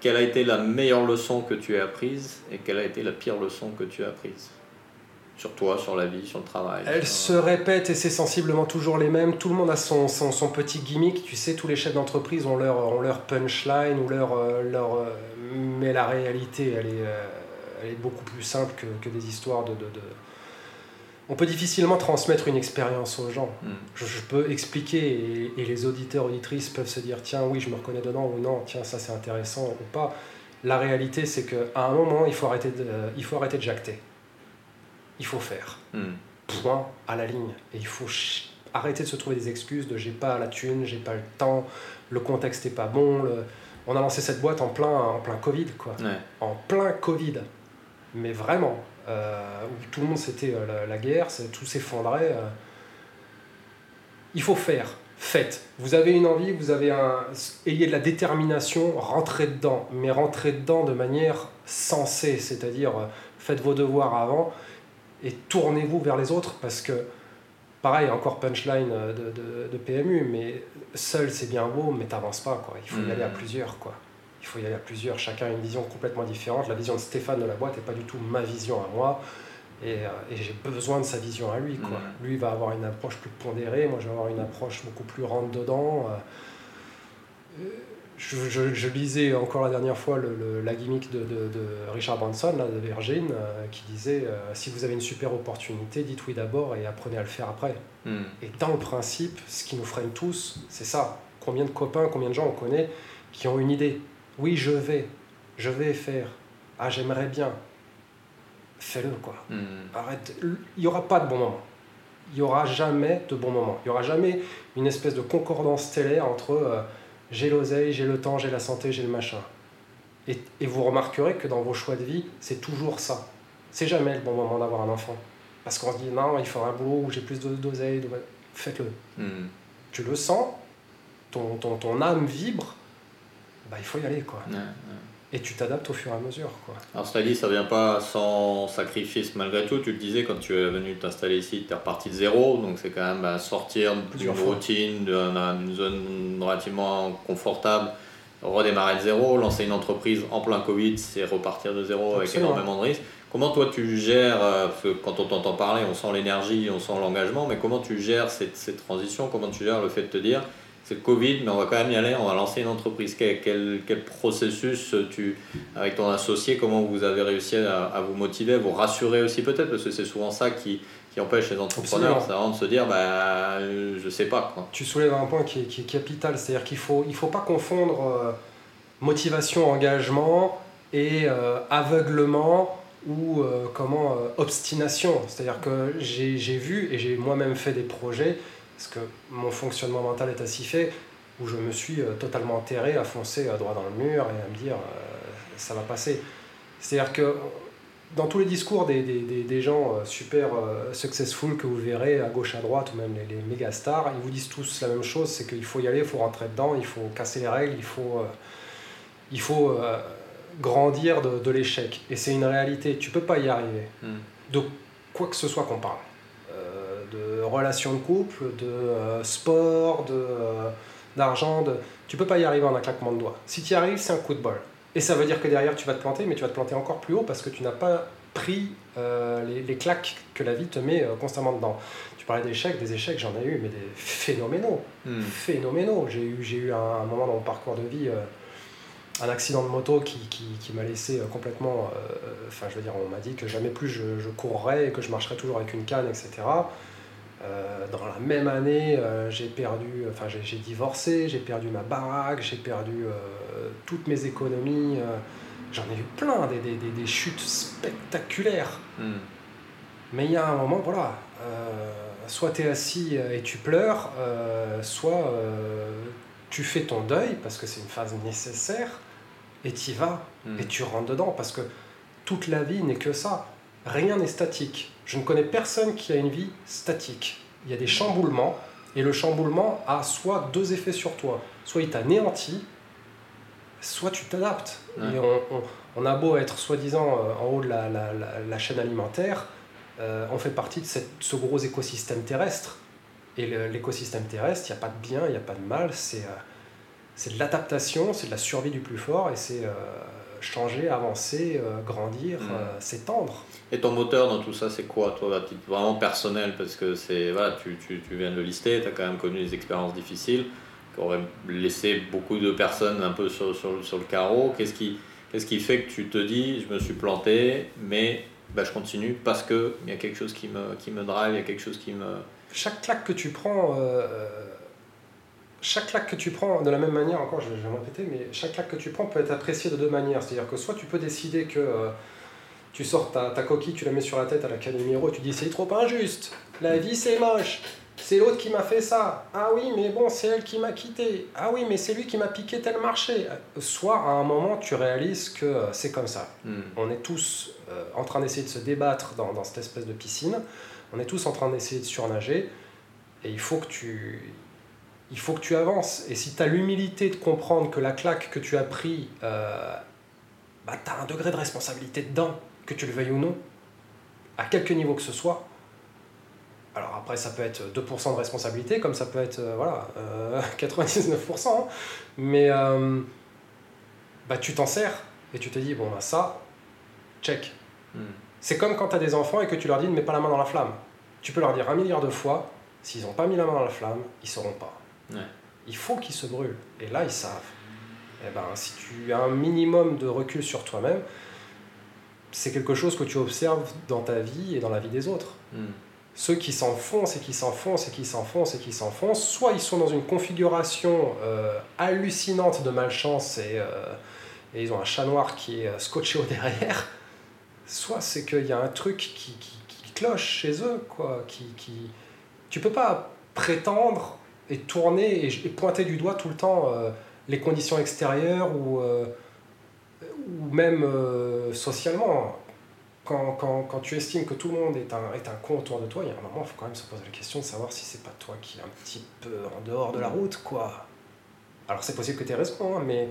quelle a été la meilleure leçon que tu as apprise et quelle a été la pire leçon que tu as apprise? Sur toi, sur la vie, sur le travail Elles sur- se répètent et c'est sensiblement toujours les mêmes. Tout le monde a son, son, son petit gimmick. Tu sais, tous les chefs d'entreprise ont leur, ont leur punchline ou leur, euh, leur. euh, Mais la réalité, elle est, euh, elle est beaucoup plus simple que, que des histoires de, de, de- On peut difficilement transmettre une expérience aux gens. Hmm. Je, je peux expliquer et, et les auditeurs, auditrices peuvent se dire tiens, oui, je me reconnais dedans ou non, tiens, ça c'est intéressant ou pas. La réalité, c'est qu'à un moment, il faut arrêter de, il faut arrêter de jacter. Il faut faire Hmm. point à la ligne. Et il faut arrêter de se trouver des excuses de j'ai pas la thune, j'ai pas le temps, le contexte est pas bon. le- On a lancé cette boîte en plein, en plein Covid, quoi. Ouais. En plein Covid. Mais vraiment, euh, où tout le monde c'était euh, la, la guerre, tout s'effondrait. euh. Il faut faire. Faites. Vous avez une envie, vous avez un. Ayez de la détermination, rentrez dedans. Mais rentrez dedans de manière sensée, c'est-à-dire faites vos devoirs avant et tournez-vous vers les autres parce que, pareil, encore punchline euh, de, de- de PMU, mais seul c'est bien beau, mais t'avances pas, quoi. Il faut y Mm. aller à plusieurs, quoi. Il faut y aller à plusieurs, chacun a une vision complètement différente. La vision de Stéphane de la boîte n'est pas du tout ma vision à moi. Et, euh, et j'ai besoin de sa vision à lui. Quoi. Mm. Lui va avoir une approche plus pondérée, moi je vais avoir une approche beaucoup plus rentre-dedans. Euh, Je, je- je lisais encore la dernière fois le- le- la gimmick de, de- de Richard Branson, là, de Virgin, euh, qui disait euh, si vous avez une super opportunité, dites oui d'abord et apprenez à le faire après. Hmm. Et dans le principe, ce qui nous freine tous, c'est ça. Combien de copains, combien de gens on connaît qui ont une idée Oui, je vais, je vais faire. Ah, j'aimerais bien. Fais-le, quoi. Hmm. Arrête. Il n'y aura pas de bon moment. Il n'y aura jamais de bon moment. Il n'y aura jamais une espèce de concordance stellaire entre euh, j'ai l'oseille, j'ai le temps, j'ai la santé, j'ai le machin. Et, et vous remarquerez que dans vos choix de vie, c'est toujours ça. C'est jamais le bon moment d'avoir un enfant. Parce qu'on se dit non, il faut un boulot où j'ai plus d'oseille. Faites-le. Hmm. Tu le sens, ton, ton, ton âme vibre, bah, il faut y aller. quoi. Et tu t'adaptes au fur et à mesure. Quoi. Alors, dit ça vient pas sans sacrifice malgré tout. Tu le disais, quand tu es venu t'installer ici, tu es reparti de zéro. Donc, c'est quand même bah, sortir d'une routine, d'une zone relativement confortable, redémarrer de zéro, lancer une entreprise en plein Covid, c'est repartir de zéro avec énormément de risques. Comment toi tu gères, euh, parce que quand on t'entend parler, on sent l'énergie, on sent l'engagement, mais comment tu gères cette, cette transition? Comment tu gères le fait de te dire c'est le Covid, mais on va quand même y aller, on va lancer une entreprise. Quel, quel, processus, tu, avec ton associé, comment vous avez réussi à, vous motiver, à vous rassurer aussi peut-être, parce que c'est souvent ça qui, qui empêche les entrepreneurs, de se dire, bah, je sais pas. Quoi. Tu soulèves un point qui est, qui est capital, c'est-à-dire qu'il ne faut, il faut pas confondre euh, motivation, engagement et euh, aveuglement ou euh, comment obstination. C'est-à-dire que j'ai vu et j'ai moi-même fait des projets parce que mon fonctionnement mental est ainsi fait, où je me suis euh, totalement enterré à foncer droit dans le mur et à me dire euh, ça va passer. C'est-à-dire que dans tous les discours des, des, des, gens euh, super successful que vous verrez à gauche à droite ou même les, les méga stars, ils vous disent tous la même chose, c'est qu'il faut y aller, il faut rentrer dedans, il faut casser les règles, il faut, il faut grandir de, de l'échec. Et c'est une réalité, tu peux pas y arriver. Hmm. De quoi que ce soit qu'on parle de relations de couple, de euh, sport, de, euh, d'argent. De... Tu peux pas y arriver en un claquement de doigts. Si tu y arrives, c'est un coup de bol. Et ça veut dire que derrière, tu vas te planter, mais tu vas te planter encore plus haut parce que tu n'as pas pris euh, les, les, claques que la vie te met constamment dedans. Tu parlais d'échecs, des échecs, j'en ai eu, mais des phénoménaux. Hmm. Phénoménaux. J'ai eu, j'ai eu un, moment dans mon parcours de vie un accident de moto qui, qui, qui m'a laissé complètement. Enfin, je veux dire, on m'a dit que jamais plus je, je, courrais et que je marcherais toujours avec une canne, etc. Euh, dans la même année, euh, j'ai perdu, enfin j'ai divorcé, j'ai perdu ma baraque, j'ai perdu euh, toutes mes économies. J'en ai eu plein, des, des, des, des chutes spectaculaires. Hmm. Mais il y a un moment, voilà, soit tu es assis et tu pleures, soit tu fais ton deuil parce que c'est une phase nécessaire et tu y vas hmm. et tu rentres dedans parce que toute la vie n'est que ça. Rien n'est statique. Je ne connais personne qui a une vie statique. Il y a des chamboulements, et le chamboulement a soit deux effets sur toi. Soit il t'anéantit, soit tu t'adaptes. Et on, a beau être soi-disant euh, en haut de la, chaîne alimentaire, euh, on fait partie de ce gros écosystème terrestre. Et l'écosystème terrestre, il n'y a pas de bien, il n'y a pas de mal, c'est euh, de l'adaptation, c'est de la survie du plus fort, et c'est changer, avancer, grandir, mm. s'étendre. Et ton moteur dans tout ça, c'est quoi, toi, à titre vraiment personnel Parce que c'est, voilà, tu, tu, tu, viens de le lister, tu as quand même connu des expériences difficiles qui auraient laissé beaucoup de personnes un peu sur, sur, sur le carreau. Qu'est-ce qui, qu'est-ce qui fait que tu te dis, je me suis planté, mais bah, je continue parce qu'il y a quelque chose qui me, qui me drive, il y a quelque chose qui me... Chaque claque que tu prends... Euh, chaque claque que tu prends, de la même manière, encore je vais me répéter, mais chaque claque que tu prends peut être appréciée de deux manières. C'est-à-dire que soit tu peux décider que euh, tu sors ta, ta, coquille, tu la mets sur la tête à la Calimero, tu dis c'est trop injuste, la vie c'est moche, c'est l'autre qui m'a fait ça, ah oui mais bon c'est elle qui m'a quitté, ah oui mais c'est lui qui m'a piqué tel marché. Soit à un moment tu réalises que euh, c'est comme ça. Hmm. On est tous euh, en train d'essayer de se débattre dans, dans, cette espèce de piscine, on est tous en train d'essayer de surnager, et il faut que tu... Il faut que tu avances. Et si tu as l'humilité de comprendre que la claque que tu as pris, euh, bah, tu as un degré de responsabilité dedans que tu le veuilles ou non, à quelque niveau que ce soit. Alors après, ça peut être 2% de responsabilité, comme ça peut être euh, voilà, 99%, euh, hein. mais bah, tu t'en sers et tu te dis, bon, bah, ça, check. Hmm. C'est comme quand tu as des enfants et que tu leur dis ne mets pas la main dans la flamme. Tu peux leur dire un milliard de fois, s'ils n'ont pas mis la main dans la flamme, ils sauront pas. Il faut qu'ils se brûlent. Et là, ils savent. Et eh ben, si tu as un minimum de recul sur toi-même, c'est quelque chose que tu observes dans ta vie et dans la vie des autres. Hmm. Ceux qui s'enfoncent et qui s'enfoncent et qui s'enfoncent et qui s'enfoncent, soit ils sont dans une configuration euh, hallucinante de malchance et, euh, et, ils ont un chat noir qui est euh, scotché au derrière, soit c'est qu'il y a un truc qui, qui, qui, cloche chez eux. Quoi, qui, qui... Tu peux pas prétendre et tourner et, et pointer du doigt tout le temps les conditions extérieures ou ou même euh, socialement, quand, quand, quand, tu estimes que tout le monde est un, est un con autour de toi, il y a un moment, il faut quand même se poser la question de savoir si c'est pas toi qui est un petit peu en dehors de la route, quoi. Alors c'est possible que tu aies raison, hein, mais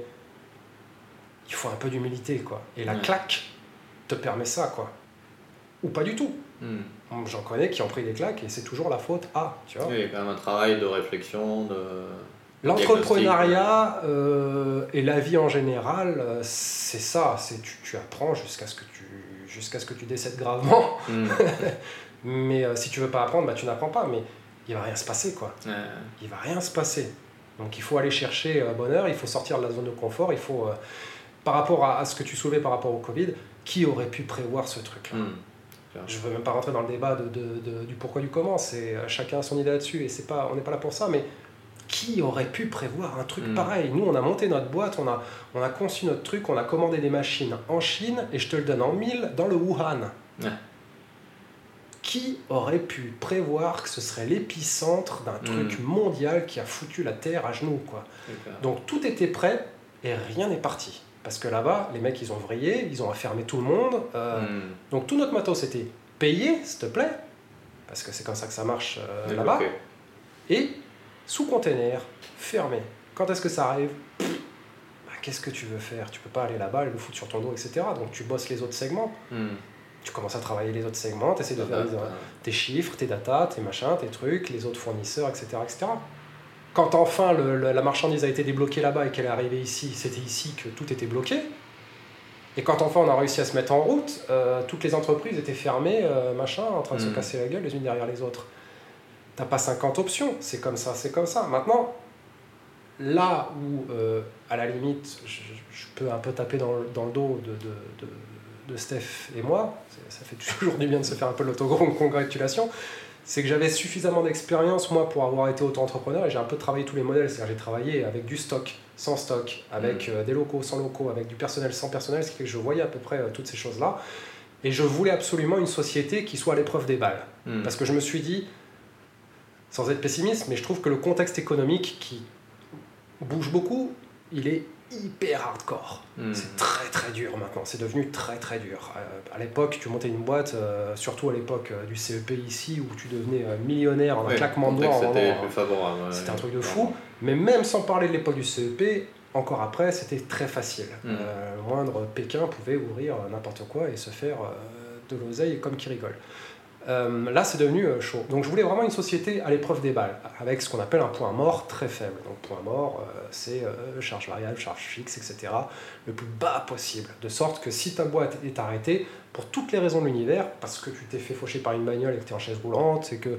il faut un peu d'humilité, quoi. Et la Ouais. claque te permet ça, quoi. Ou pas du tout. J'en connais qui ont pris des claques et c'est toujours la faute à, tu vois. Oui, il y a quand même un travail de réflexion, de. L'entrepreneuriat euh, et la vie en général, euh, c'est ça. C'est tu, tu apprends jusqu'à ce que tu jusqu'à ce que tu décèdes gravement. Hmm. Mais euh, si tu veux pas apprendre, bah, tu n'apprends pas. Mais il va rien se passer, quoi. Ouais. Il va rien se passer. Donc il faut aller chercher euh, bonheur. Il faut sortir de la zone de confort. Il faut, euh, par rapport à, à ce que tu soulevais par rapport au Covid, qui aurait pu prévoir ce truc-là? Hmm. Je veux même pas rentrer dans le débat de, de- de- du pourquoi du comment. C'est euh, chacun a son idée là-dessus et c'est pas, on n'est pas là pour ça. Mais qui aurait pu prévoir un truc Mm. pareil? Nous, on a monté notre boîte, on a, on a conçu notre truc, on a commandé des machines en Chine et je te le donne en mille dans le Wuhan. Ouais. Qui aurait pu prévoir que ce serait l'épicentre d'un truc Mm. mondial qui a foutu la terre à genoux quoi? Donc tout était prêt et rien n'est parti. Parce que là-bas, les mecs, ils ont vrillé, ils ont enfermé tout le monde. euh, Hmm. Donc tout notre matos était payé, s'il te plaît, parce que c'est comme ça que ça marche euh, là-bas, et sous container, fermé. Quand est-ce que ça arrive? Bah, Qu'est-ce que tu veux faire? Tu peux pas aller là-bas et le foutre sur ton dos, etc. Donc tu bosses les autres segments. Hmm. Tu commences à travailler les autres segments, tu essaies de faire tes chiffres, tes datas, tes machins, tes trucs, les autres fournisseurs, etc. etc. Quand enfin le- le- la marchandise a été débloquée là-bas et qu'elle est arrivée ici, c'était ici que tout était bloqué. Et quand enfin on a réussi à se mettre en route, euh, toutes les entreprises étaient fermées, euh, machin, en train de se Mm. casser la gueule les unes derrière les autres. T'as pas 50 options, c'est comme ça, c'est comme ça. Maintenant, là où, euh, à la limite, je, je peux un peu taper dans, le- dans le dos de, de, de, de Steph et moi, ça fait toujours du bien de se faire un peu l'autocongratulation, c'est que j'avais suffisamment d'expérience, moi, pour avoir été auto-entrepreneur, et j'ai un peu travaillé tous les modèles, c'est-à-dire j'ai travaillé avec du stock, sans stock, avec euh, des locaux, sans locaux, avec du personnel, sans personnel, ce qui fait que je voyais à peu près euh, toutes ces choses-là, et je voulais absolument une société qui soit à l'épreuve des balles. Hmm. Parce que je me suis dit, sans être pessimiste, mais je trouve que le contexte économique qui bouge beaucoup, il est hyper hardcore. Hmm. C'est très très dur maintenant, c'est devenu très très dur. Euh, à l'époque, tu montais une boîte, euh, surtout à l'époque euh, du CEP ici, où tu devenais euh, millionnaire en un Ouais, claquement de doigts. ouais. C'était un truc de fou. Mais même sans parler de l'époque du CEP, encore après, c'était très facile. Mm. Euh, le moindre Pékin pouvait ouvrir n'importe quoi et se faire de l'oseille comme qui rigole. Euh, là, c'est devenu euh, chaud. Donc, je voulais vraiment une société à l'épreuve des balles, avec ce qu'on appelle un point mort très faible. Donc, point mort, euh, c'est charge variable, charge fixe, etc. Le plus bas possible. De sorte que si ta boîte est arrêtée, pour toutes les raisons de l'univers, parce que tu t'es fait faucher par une bagnole et que tu es en chaise roulante, et que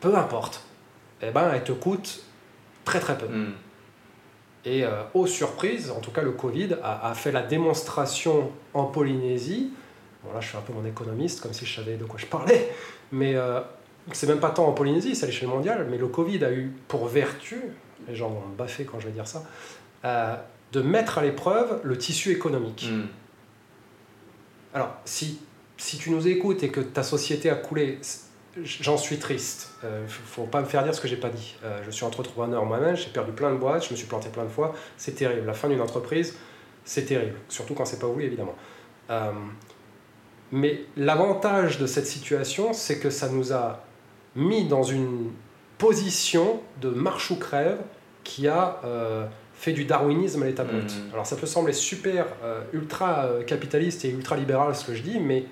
peu importe, eh ben, elle te coûte très très peu. Hmm. Et aux surprises, en tout cas le Covid a, a fait la démonstration en Polynésie. Bon là je suis un peu mon économiste, comme si je savais de quoi je parlais, mais euh, c'est même pas tant en Polynésie, c'est à l'échelle mondiale, mais le Covid a eu pour vertu, les gens vont me baffer quand je vais dire ça, euh, de mettre à l'épreuve le tissu économique. Hmm. Alors, si, si tu nous écoutes et que ta société a coulé, j'en suis triste. Euh, faut pas me faire dire ce que j'ai pas dit. Euh, je suis entrepreneur moi-même, j'ai perdu plein de boîtes, je me suis planté plein de fois. C'est terrible. La fin d'une entreprise, c'est terrible. Surtout quand c'est pas voulu, évidemment. Euh, mais l'avantage de cette situation, c'est que ça nous a mis dans une position de marche ou crève qui a euh, fait du darwinisme à l'état brut. Mhm. Alors ça peut sembler super euh, ultra euh, capitaliste et ultra libéral ce que je dis, mais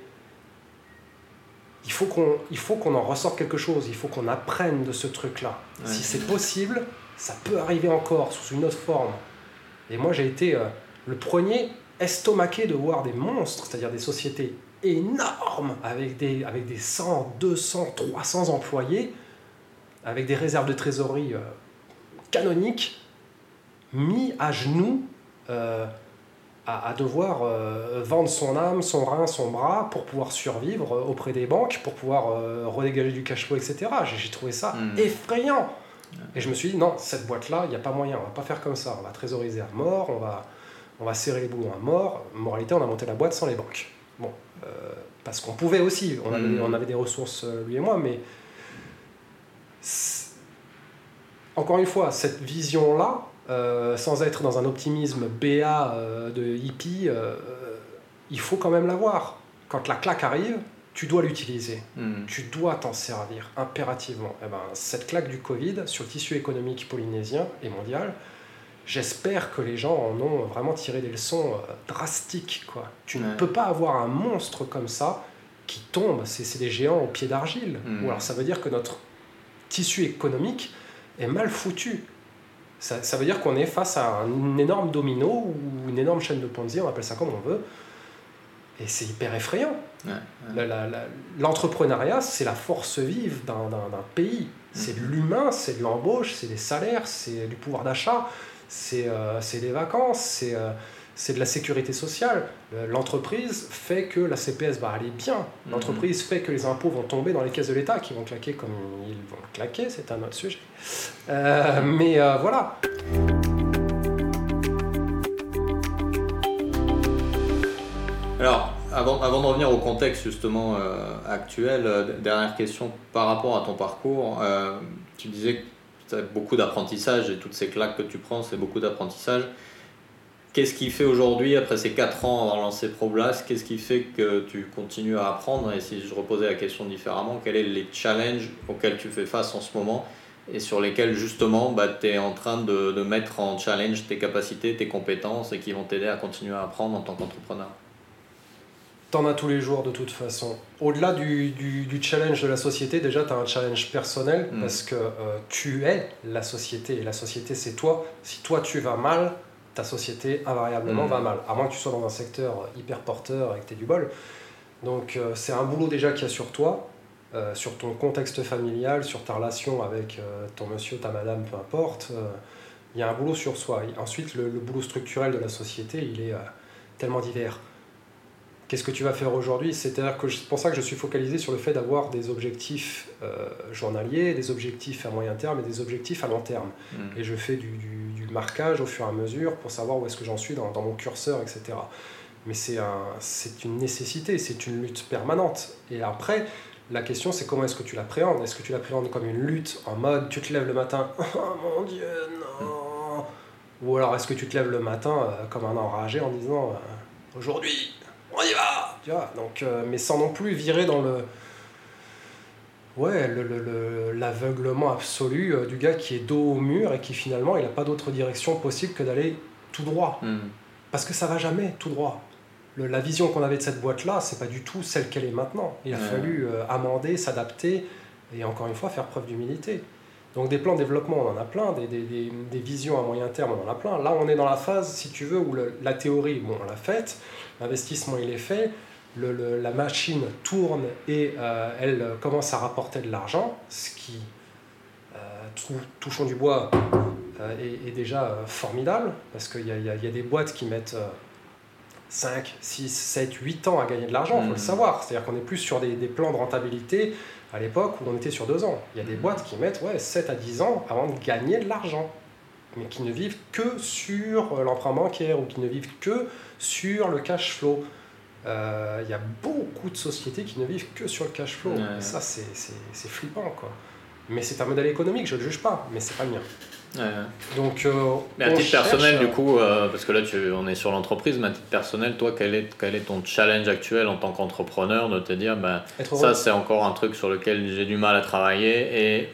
il faut qu'on il faut qu'on en ressorte quelque chose, il faut qu'on apprenne de ce truc-là. Ouais. Si c'est possible, ça peut arriver encore sous une autre forme. Et moi j'ai été euh, le premier estomaqué de voir des monstres, c'est-à-dire des sociétés énormes avec des, avec des 100, 200, 300 employés, avec des réserves de trésorerie euh, canoniques, mis à genoux euh, à, à devoir euh, vendre son âme, son rein, son bras pour pouvoir survivre auprès des banques, pour pouvoir redégager du cash flow, etc. J'ai trouvé ça Mm. effrayant. Et je me suis dit, non, cette boîte-là, il n'y a pas moyen, on va pas faire comme ça. On va trésoriser à mort, on va, on va serrer les boulons à mort. Moralité, on a monté la boîte sans les banques. Bon, euh, parce qu'on pouvait aussi, on avait, Mm. on avait des ressources, euh, lui et moi, mais encore une fois, cette vision-là, euh, sans être dans un optimisme BA euh, de hippie, euh, il faut quand même l'avoir. Quand la claque arrive, tu dois l'utiliser. Hmm. Tu dois t'en servir impérativement. Eh ben, cette claque du Covid sur le tissu économique polynésien et mondial, j'espère que les gens en ont vraiment tiré des leçons euh, drastiques. Quoi. Tu ne peux pas avoir un monstre comme ça qui tombe, c'est des géants au pied d'argile. Mhm. Ou alors ça veut dire que notre tissu économique est mal foutu. Ça, ça veut dire qu'on est face à un énorme domino ou une énorme chaîne de Ponzi, on appelle ça comme on veut. Et c'est hyper effrayant. Ouais, L'entrepreneuriat, c'est la force vive d'un pays. C'est de l'humain, c'est de l'embauche, c'est des salaires, c'est du pouvoir d'achat, c'est euh, des vacances, c'est euh, c'est de la sécurité sociale. Euh, L'entreprise fait que la CPS va aller bien. L'entreprise fait que les impôts vont tomber dans les caisses de l'État, qui vont claquer comme ils vont claquer, c'est un autre sujet. Euh, mais euh, voilà. Alors, avant, avant de revenir au contexte justement euh, actuel, dernière question par rapport à ton parcours. tu disais que as beaucoup d'apprentissage et toutes ces claques que tu prends, c'est beaucoup d'apprentissage. Qu'est-ce qui fait aujourd'hui, après ces 4 ans avoir lancé ProBlast, qu'est-ce qui fait que tu continues à apprendre? Et si je reposais la question différemment, quels sont les challenges auxquels tu fais face en ce moment et sur lesquels justement bah, tu es en train de mettre en challenge tes capacités, tes compétences et qui vont t'aider à continuer à apprendre en tant qu'entrepreneur? T'en as tous les jours de toute façon. Au-delà du, du, du challenge de la société, déjà tu as un challenge personnel Mm. parce que euh, tu es la société et la société c'est toi. Si toi tu vas mal, ta société invariablement Mm. va mal. À moins que tu sois dans un secteur hyper porteur et que tu du bol. Donc euh, c'est un boulot déjà qu'il y a sur toi, euh, sur ton contexte familial, sur ta relation avec ton monsieur, ta madame, peu importe. Il y a un boulot sur soi. Et ensuite, le, le boulot structurel de la société, il est tellement divers. Qu'est-ce que tu vas faire aujourd'hui C'est-à-dire que c'est pour ça que je suis focalisé sur le fait d'avoir des objectifs euh, journaliers, des objectifs à moyen terme et des objectifs à long terme. Mm. Et je fais du, du- du marquage au fur et à mesure pour savoir où est-ce que j'en suis dans, dans mon curseur, etc. Mais c'est un, une nécessité, c'est une lutte permanente. Et après, la question c'est comment est-ce que tu l'appréhendes? Est-ce que tu l'appréhendes comme une lutte en mode tu te lèves le matin, oh mon dieu, non? Ou alors est-ce que tu te lèves le matin euh, comme un enragé en disant euh, aujourd'hui, on y va Tu vois Donc, euh, mais sans non plus virer dans le. Ouais, le- le- le- l'aveuglement absolu euh, du gars qui est dos au mur et qui finalement il n'a pas d'autre direction possible que d'aller tout droit. Mm. Parce que ça va jamais tout droit. Le- la vision qu'on avait de cette boîte-là, c'est pas du tout celle qu'elle est maintenant. Il a fallu euh, amender, s'adapter et encore une fois faire preuve d'humilité. Donc des plans de développement, on en a plein, des, des- des- des visions à moyen terme, on en a plein. Là, on est dans la phase, si tu veux, où le- la théorie, bon, on l'a faite, l'investissement, il est fait, le- le- la machine tourne et euh, elle euh, commence à rapporter de l'argent, ce qui, euh, tou- touchons du bois, euh, est, est déjà formidable, parce qu'il y y a- il y a des boîtes qui mettent euh, 5, 6, 7, 8 ans à gagner de l'argent, il faut le savoir. C'est-à-dire qu'on est plus sur des, des plans de rentabilité à l'époque où on était sur 2 ans. Il y a des Mhm. boîtes qui mettent ouais, 7 à 10 ans avant de gagner de l'argent, mais qui ne vivent que sur euh, l'emprunt bancaire ou qui ne vivent que sur le cash flow. Euh, Il y a beaucoup de sociétés qui ne vivent que sur le cash flow. Ouais. Et ça, c'est flippant, quoi. Mais c'est un modèle économique, je ne le juge pas, mais c'est pas le mien. Ouais. Donc, euh, Mais à titre cherche, personnel, euh, du coup, euh, parce que là, tu, on est sur l'entreprise, mais à titre personnel, toi, quel est, quel est ton challenge actuel en tant qu'entrepreneur de te dire, ben, ça, c'est encore un truc sur lequel j'ai du mal à travailler et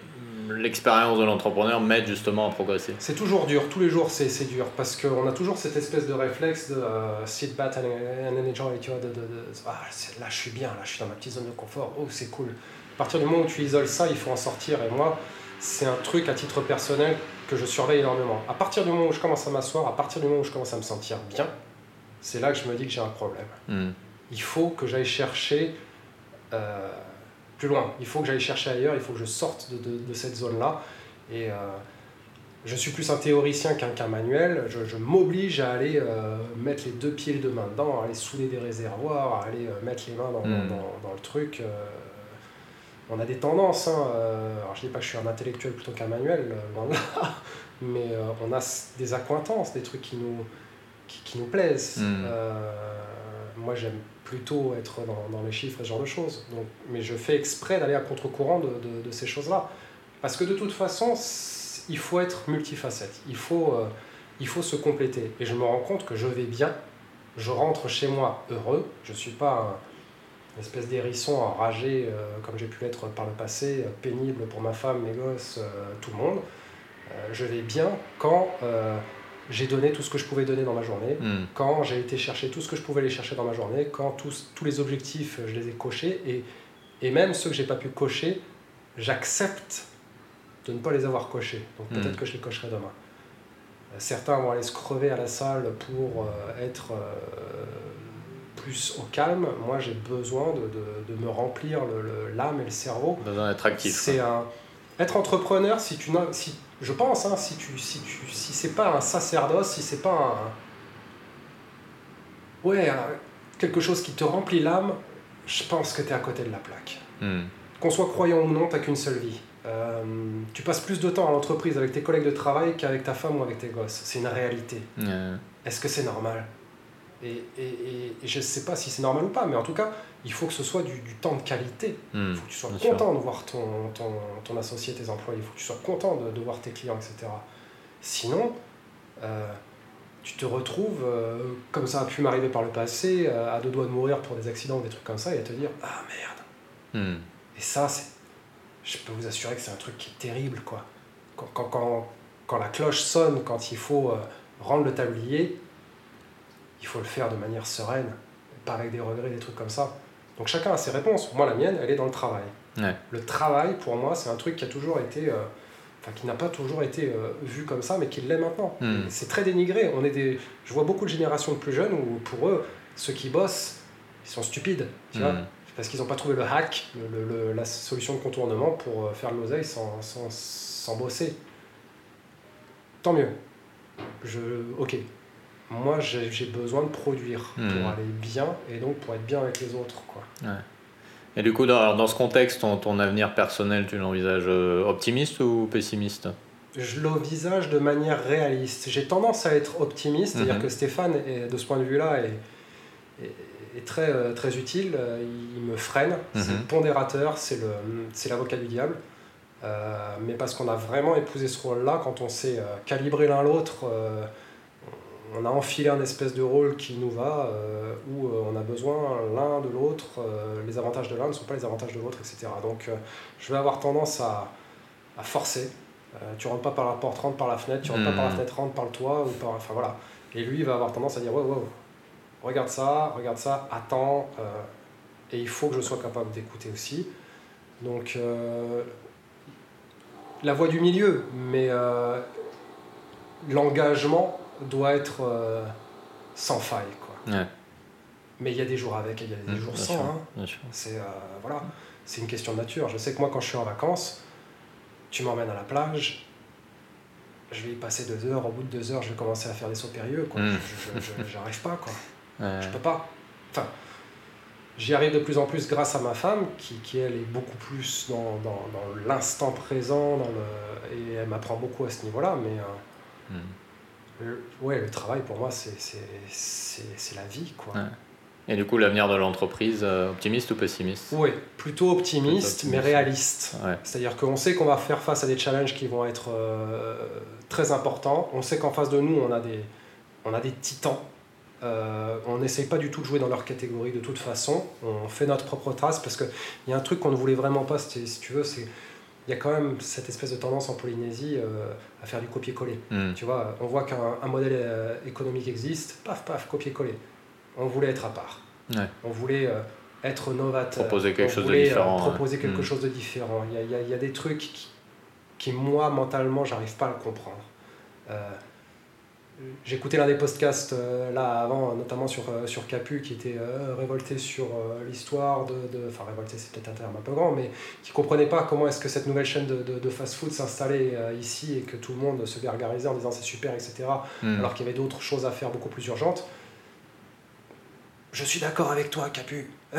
l'expérience de l'entrepreneur m'aide justement à progresser. C'est toujours dur, tous les jours c'est c'est dur, parce qu'on a toujours cette espèce de réflexe de euh, sit back and, and enjoy, tu vois, de, de, de- ah, là je suis bien, là je suis dans ma petite zone de confort, oh c'est cool. À partir du moment où tu isoles ça, il faut en sortir, et moi, c'est un truc à titre personnel que je surveille énormément. À partir du moment où je commence à m'asseoir, à partir du moment où je commence à me sentir bien, c'est là que je me dis que j'ai un problème. Hmm. il faut que j'aille chercher euh, plus loin. Il faut que j'aille chercher ailleurs, il faut que je sorte de, de- de cette zone-là. Et euh, je suis plus un théoricien qu'un qu'un manuel. Je, je m'oblige à aller euh, mettre les deux pieds et les deux mains dedans, à aller souder des réservoirs, à aller mettre les mains dans, Mm. dans- dans le truc. On a des tendances. Hein. euh, alors je dis pas que je suis un intellectuel plutôt qu'un manuel, euh, loin de là. Mais euh, on a des accointances, des trucs qui nous, qui, qui nous plaisent. Mm. Euh, moi, j'aime plutôt être dans, dans les chiffres et ce genre de choses. Donc, mais je fais exprès d'aller à contre-courant de, de- de ces choses-là. Parce que de toute façon, il faut être multifacette. Il faut, euh, il faut se compléter. Et je me rends compte que je vais bien. Je rentre chez moi heureux. Je ne suis pas un, une espèce d'hérisson enragé euh, comme j'ai pu l'être par le passé, euh, pénible pour ma femme, mes gosses, euh, tout le monde. Je vais bien quand j'ai donné tout ce que je pouvais donner dans ma journée, Hmm. quand j'ai été chercher tout ce que je pouvais aller chercher dans ma journée, quand tous, tous les objectifs, je les ai cochés, et, et même ceux que j'ai pas pu cocher, j'accepte de ne pas les avoir cochés. Donc Mm. peut-être que je les cocherai demain. Certains vont aller se crever à la salle pour euh, être euh, plus au calme. Moi, j'ai besoin de, de- de me remplir l'âme et le cerveau. Besoin d'être actif. C'est un être entrepreneur. Si tu si je pense, hein, si tu, si tu, si c'est pas un sacerdoce, si c'est pas un, ouais, un- quelque chose qui te remplit l'âme, je pense que tu es à côté de la plaque. Hmm. Qu'on soit croyant ou non, t'as qu'une seule vie. Euh, tu passes plus de temps à l'entreprise avec tes collègues de travail qu'avec ta femme ou avec tes gosses. C'est une réalité. Est-ce que c'est normal? Et, et, et, et je sais pas si c'est normal ou pas, mais en tout cas, il faut que ce soit du, du temps de qualité. hmm, Il faut que tu sois sûr. content de voir ton, ton, ton associé, tes employés. Il faut que tu sois content de, de voir tes clients, etc. Sinon, euh, tu te retrouves, euh, comme ça a pu m'arriver par le passé, euh, à deux doigts de mourir pour des accidents ou des trucs comme ça, et à te dire Ah merde Hmm. Et ça, je peux vous assurer que c'est un truc qui est terrible, quoi. Quand, quand, quand, quand la cloche sonne, quand il faut euh, rendre le tablier, il faut le faire de manière sereine, pas avec des regrets, des trucs comme ça. Donc chacun a ses réponses. Moi, la mienne, elle est dans le travail. Ouais. Le travail, pour moi, c'est un truc qui a toujours été, euh, enfin qui n'a pas toujours été euh, vu comme ça, mais qui l'est maintenant. Hmm. C'est très dénigré. On est des, je vois beaucoup de générations de plus jeunes où, pour eux, ceux qui bossent, ils sont stupides. Tu vois Hmm. parce qu'ils n'ont pas trouvé le hack, le- le- le- la solution de contournement pour euh, faire de l'oseille sans, sans, sans bosser. Tant mieux. Je, ok. Moi, j'ai besoin de produire Hmm. pour aller bien et donc pour être bien avec les autres. Quoi. Et du coup, dans, dans ce contexte, ton, ton avenir personnel, tu l'envisages euh, optimiste ou pessimiste? Je l'envisage de manière réaliste. J'ai tendance à être optimiste, c'est-à-dire Mhm. que Stéphane, est, de ce point de vue-là, est, est, est très, euh, très utile. Euh, Il me freine, c'est Mhm. le pondérateur, c'est l'avocat du diable. Euh, mais parce qu'on a vraiment épousé ce rôle-là, quand on s'est calibré l'un l'autre, euh, on a enfilé un espèce de rôle qui nous va, euh, où euh, on a besoin l'un de l'autre, euh, les avantages de l'un ne sont pas les avantages de l'autre, etc. Donc je vais avoir tendance à, à forcer. Tu rentres pas par la porte, rentre par la fenêtre, tu rentres pas par la Mhm. fenêtre, rentre par le toit, ou par... Enfin voilà. Et lui, il va avoir tendance à dire, ouais, ouais, regarde ça, regarde ça, attends. et il faut que je sois capable d'écouter aussi. Donc, la voie du milieu, mais euh, l'engagement doit être euh, sans faille. Quoi. Ouais. Mais il y a des jours avec et il y a des Hmm, jours sans. hein. C'est euh, voilà, c'est une question de nature. Je sais que moi, quand je suis en vacances, tu m'emmènes à la plage, je vais y passer deux heures. Au bout de deux heures, je vais commencer à faire des sauts périlleux. Quoi. Mm. Je- J'arrive pas. Quoi. Ouais. Je peux pas. Enfin, j'y arrive de plus en plus grâce à ma femme, qui, qui elle est beaucoup plus dans, dans, dans l'instant présent, dans le, et elle m'apprend beaucoup à ce niveau-là. Mais euh, Hmm. Le, ouais, le travail pour moi, c'est la vie. Quoi. Ouais. Et du coup, l'avenir de l'entreprise, euh, optimiste ou pessimiste? Ouais, plutôt optimiste, Plutôt mais réaliste. Ouais. C'est-à-dire qu'on sait qu'on va faire face à des challenges qui vont être euh, très importants. On sait qu'en face de nous, on a des, on a des titans. Euh, on n'essaye pas du tout de jouer dans leur catégorie de toute façon. On fait notre propre trace parce qu'il y a un truc qu'on ne voulait vraiment pas, si si tu veux, c'est il y a quand même cette espèce de tendance en Polynésie euh, à faire du copier-coller. Hmm. Tu vois, on voit qu'un un modèle euh, économique existe, paf, paf, copier-coller. On voulait être à part. Ouais. On voulait euh, être novateur. Proposer quelque On chose de voulait, différent, proposer quelque Mm. chose de différent. Il y a, il y a- il y a des trucs qui, qui, moi, mentalement, j'arrive pas à le comprendre. J'écoutais l'un des podcasts euh, là avant, notamment sur, euh, sur Capu, qui était euh, révolté sur l'histoire de, de- Enfin, révolté, c'est peut-être un terme un peu grand, mais qui comprenait pas comment est-ce que cette nouvelle chaîne de, de, de fast-food s'installait ici et que tout le monde se gargarisait en disant c'est super, etc. Hmm. Alors qu'il y avait d'autres choses à faire beaucoup plus urgentes. Je suis d'accord avec toi, Capu.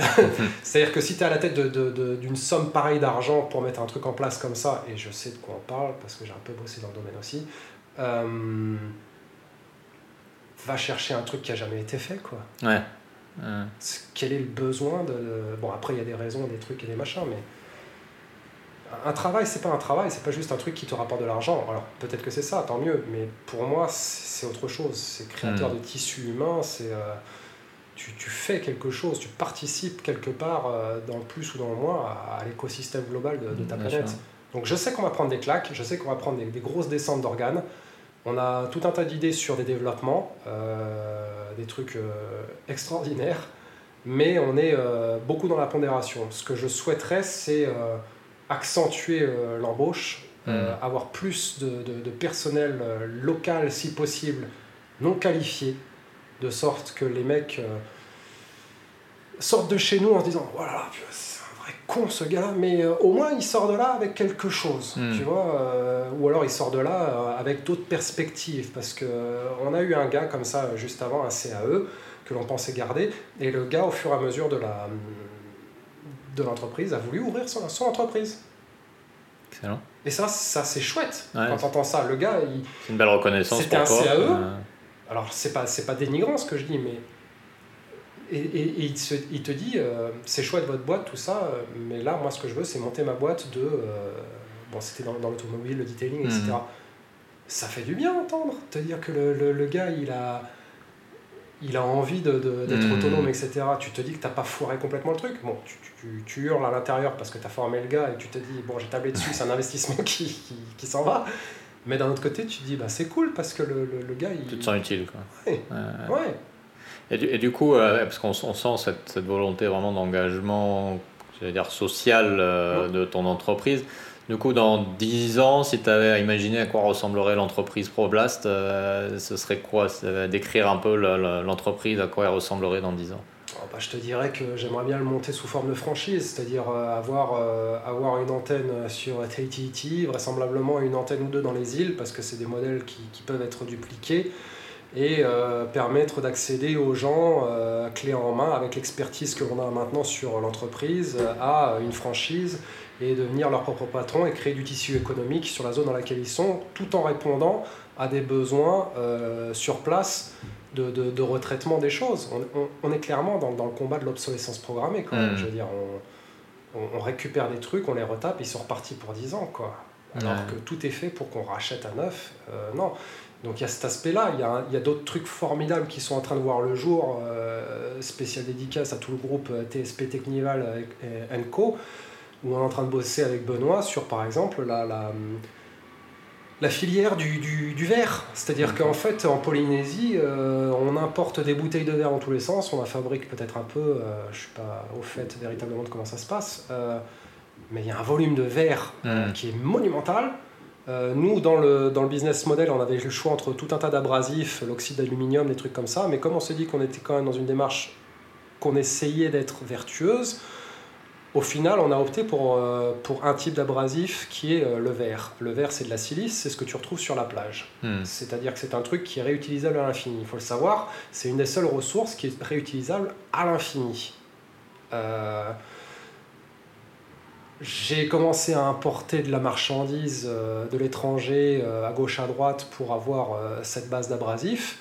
C'est-à-dire que si tu es à la tête de- de- de- d'une somme pareille d'argent pour mettre un truc en place comme ça, et je sais de quoi on parle parce que j'ai un peu bossé dans le domaine aussi, va chercher un truc qui a jamais été fait, quoi. Ouais. Quel est le besoin de. Bon, après, il y a des raisons, des trucs et des machins, mais. Un travail, c'est pas un travail, c'est pas juste un truc qui te rapporte de l'argent. Alors, peut-être que c'est ça, tant mieux, mais pour moi, c'est autre chose. C'est créateur Mm. de tissu humain, c'est. euh, tu, tu fais quelque chose, tu participes quelque part, euh, dans le plus ou dans le moins, à, à l'écosystème global de, de ta Bien planète. sûr. Donc, je sais qu'on va prendre des claques, je sais qu'on va prendre des, des grosses descentes d'organes, On a tout un tas d'idées sur des développements, euh, des trucs euh, extraordinaires, mais on est euh, beaucoup dans la pondération. Ce que je souhaiterais, c'est accentuer l'embauche, euh, Mm. avoir plus de, de- de personnel local, si possible, non qualifié, de sorte que les mecs sortent de chez nous en se disant voilà, vrai con ce gars, mais euh, au moins il sort de là avec quelque chose, Mm. tu vois, euh, ou alors il sort de là euh, avec d'autres perspectives, parce que on a eu un gars comme ça juste avant, un CAE, que l'on pensait garder, et le gars au fur et à mesure de la de l'entreprise a voulu ouvrir son, son entreprise. Excellent. Et ça, ça c'est chouette. Ouais. Quand t'entends ça, le gars, il, C'est une belle reconnaissance C'était un toi. CAE alors c'est pas c'est pas dénigrant ce que je dis, mais et, et- et il, se- il te dit euh, c'est chouette votre boîte tout ça, euh, mais là moi ce que je veux c'est monter ma boîte de euh, bon c'était dans, dans l'automobile, le detailing, etc. Mhm. Ça fait du bien d'entendre, te dire que le, le- le gars il a il a envie de- de- d'être Mhm. autonome, etc. Tu te dis que t'as pas foiré complètement le truc. Bon, tu, tu- tu hurles à l'intérieur parce que t'as formé le gars et tu te dis bon j'ai tablé dessus, c'est un investissement qui, qui, qui s'en va. Mais d'un autre côté, tu te dis bah c'est cool parce que le, le, le gars il. Tu te sens utile. Quoi. Ouais. Euh, Ouais. Et du, et du coup, euh, parce qu'on on sent cette, cette volonté vraiment d'engagement, j'allais dire social euh, de ton entreprise. Du coup, dans 10 ans, si tu avais à imaginer à quoi ressemblerait l'entreprise ProBlast, euh, ce serait quoi? Décrire un peu le- le- l'entreprise, à quoi elle ressemblerait dans 10 ans? Oh, bah, je te dirais que j'aimerais bien le monter sous forme de franchise, c'est-à-dire euh, avoir, euh, avoir une antenne sur Tahiti, vraisemblablement une antenne ou deux dans les îles, parce que c'est des modèles qui, qui peuvent être dupliqués, et euh, permettre d'accéder aux gens euh, clé en main, avec l'expertise que l'on a maintenant sur l'entreprise, euh, à une franchise, et devenir leur propre patron et créer du tissu économique sur la zone dans laquelle ils sont, tout en répondant à des besoins euh, sur place de, de, de retraitement des choses. On, on- on est clairement dans, dans le combat de l'obsolescence programmée. Quand même. Mm. Je veux dire, on, récupère des trucs, on les retape, ils sont repartis pour 10 ans. Quoi. Alors que tout est fait pour qu'on rachète à neuf. Non. Donc il y a cet aspect-là. Il y a, d'autres trucs formidables qui sont en train de voir le jour. Euh, spécial dédicace à tout le groupe euh, TSP Technival et, et Co. Où on est en train de bosser avec Benoît sur, par exemple, la, la, la filière du, du, du verre. C'est-à-dire qu'en fait, en Polynésie, euh, on importe des bouteilles de verre dans tous les sens. On la fabrique peut-être un peu. euh, je suis pas au fait véritablement de comment ça se passe. Mais il y a un volume de verre Mhm. qui est monumental. Euh, nous, dans le, dans le business model, on avait le choix entre tout un tas d'abrasifs, l'oxyde d'aluminium, des trucs comme ça. Mais comme on s'est dit qu'on était quand même dans une démarche qu'on essayait d'être vertueuse, au final, on a opté pour, euh, pour un type d'abrasif qui est euh, le verre. Le verre, c'est de la silice, c'est ce que tu retrouves sur la plage. Hmm. C'est-à-dire que c'est un truc qui est réutilisable à l'infini. Il faut le savoir, c'est une des seules ressources qui est réutilisable à l'infini. Euh, J'ai commencé à importer de la marchandise euh, de l'étranger euh, à gauche à droite pour avoir euh, cette base d'abrasif.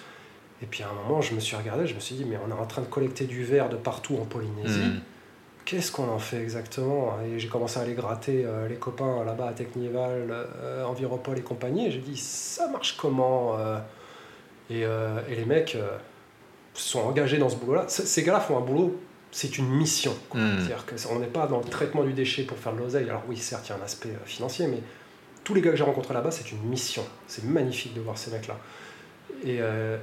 Et puis à un moment, je me suis regardé, je me suis dit, mais on est en train de collecter du verre de partout en Polynésie. Hmm. Qu'est-ce qu'on en fait exactement? Et j'ai commencé à aller gratter les copains là-bas à Technival, Enviropol et compagnie. Et j'ai dit, ça marche comment et, et les mecs sont engagés dans ce boulot-là. Ces gars-là font un boulot, c'est une mission. Hmm. C'est-à-dire qu'on n'est pas dans le traitement du déchet pour faire de l'oseille. Alors oui, certes, il y a un aspect euh, financier, mais tous les gars que j'ai rencontrés là-bas, c'est une mission. C'est magnifique de voir ces mecs-là. Et euh,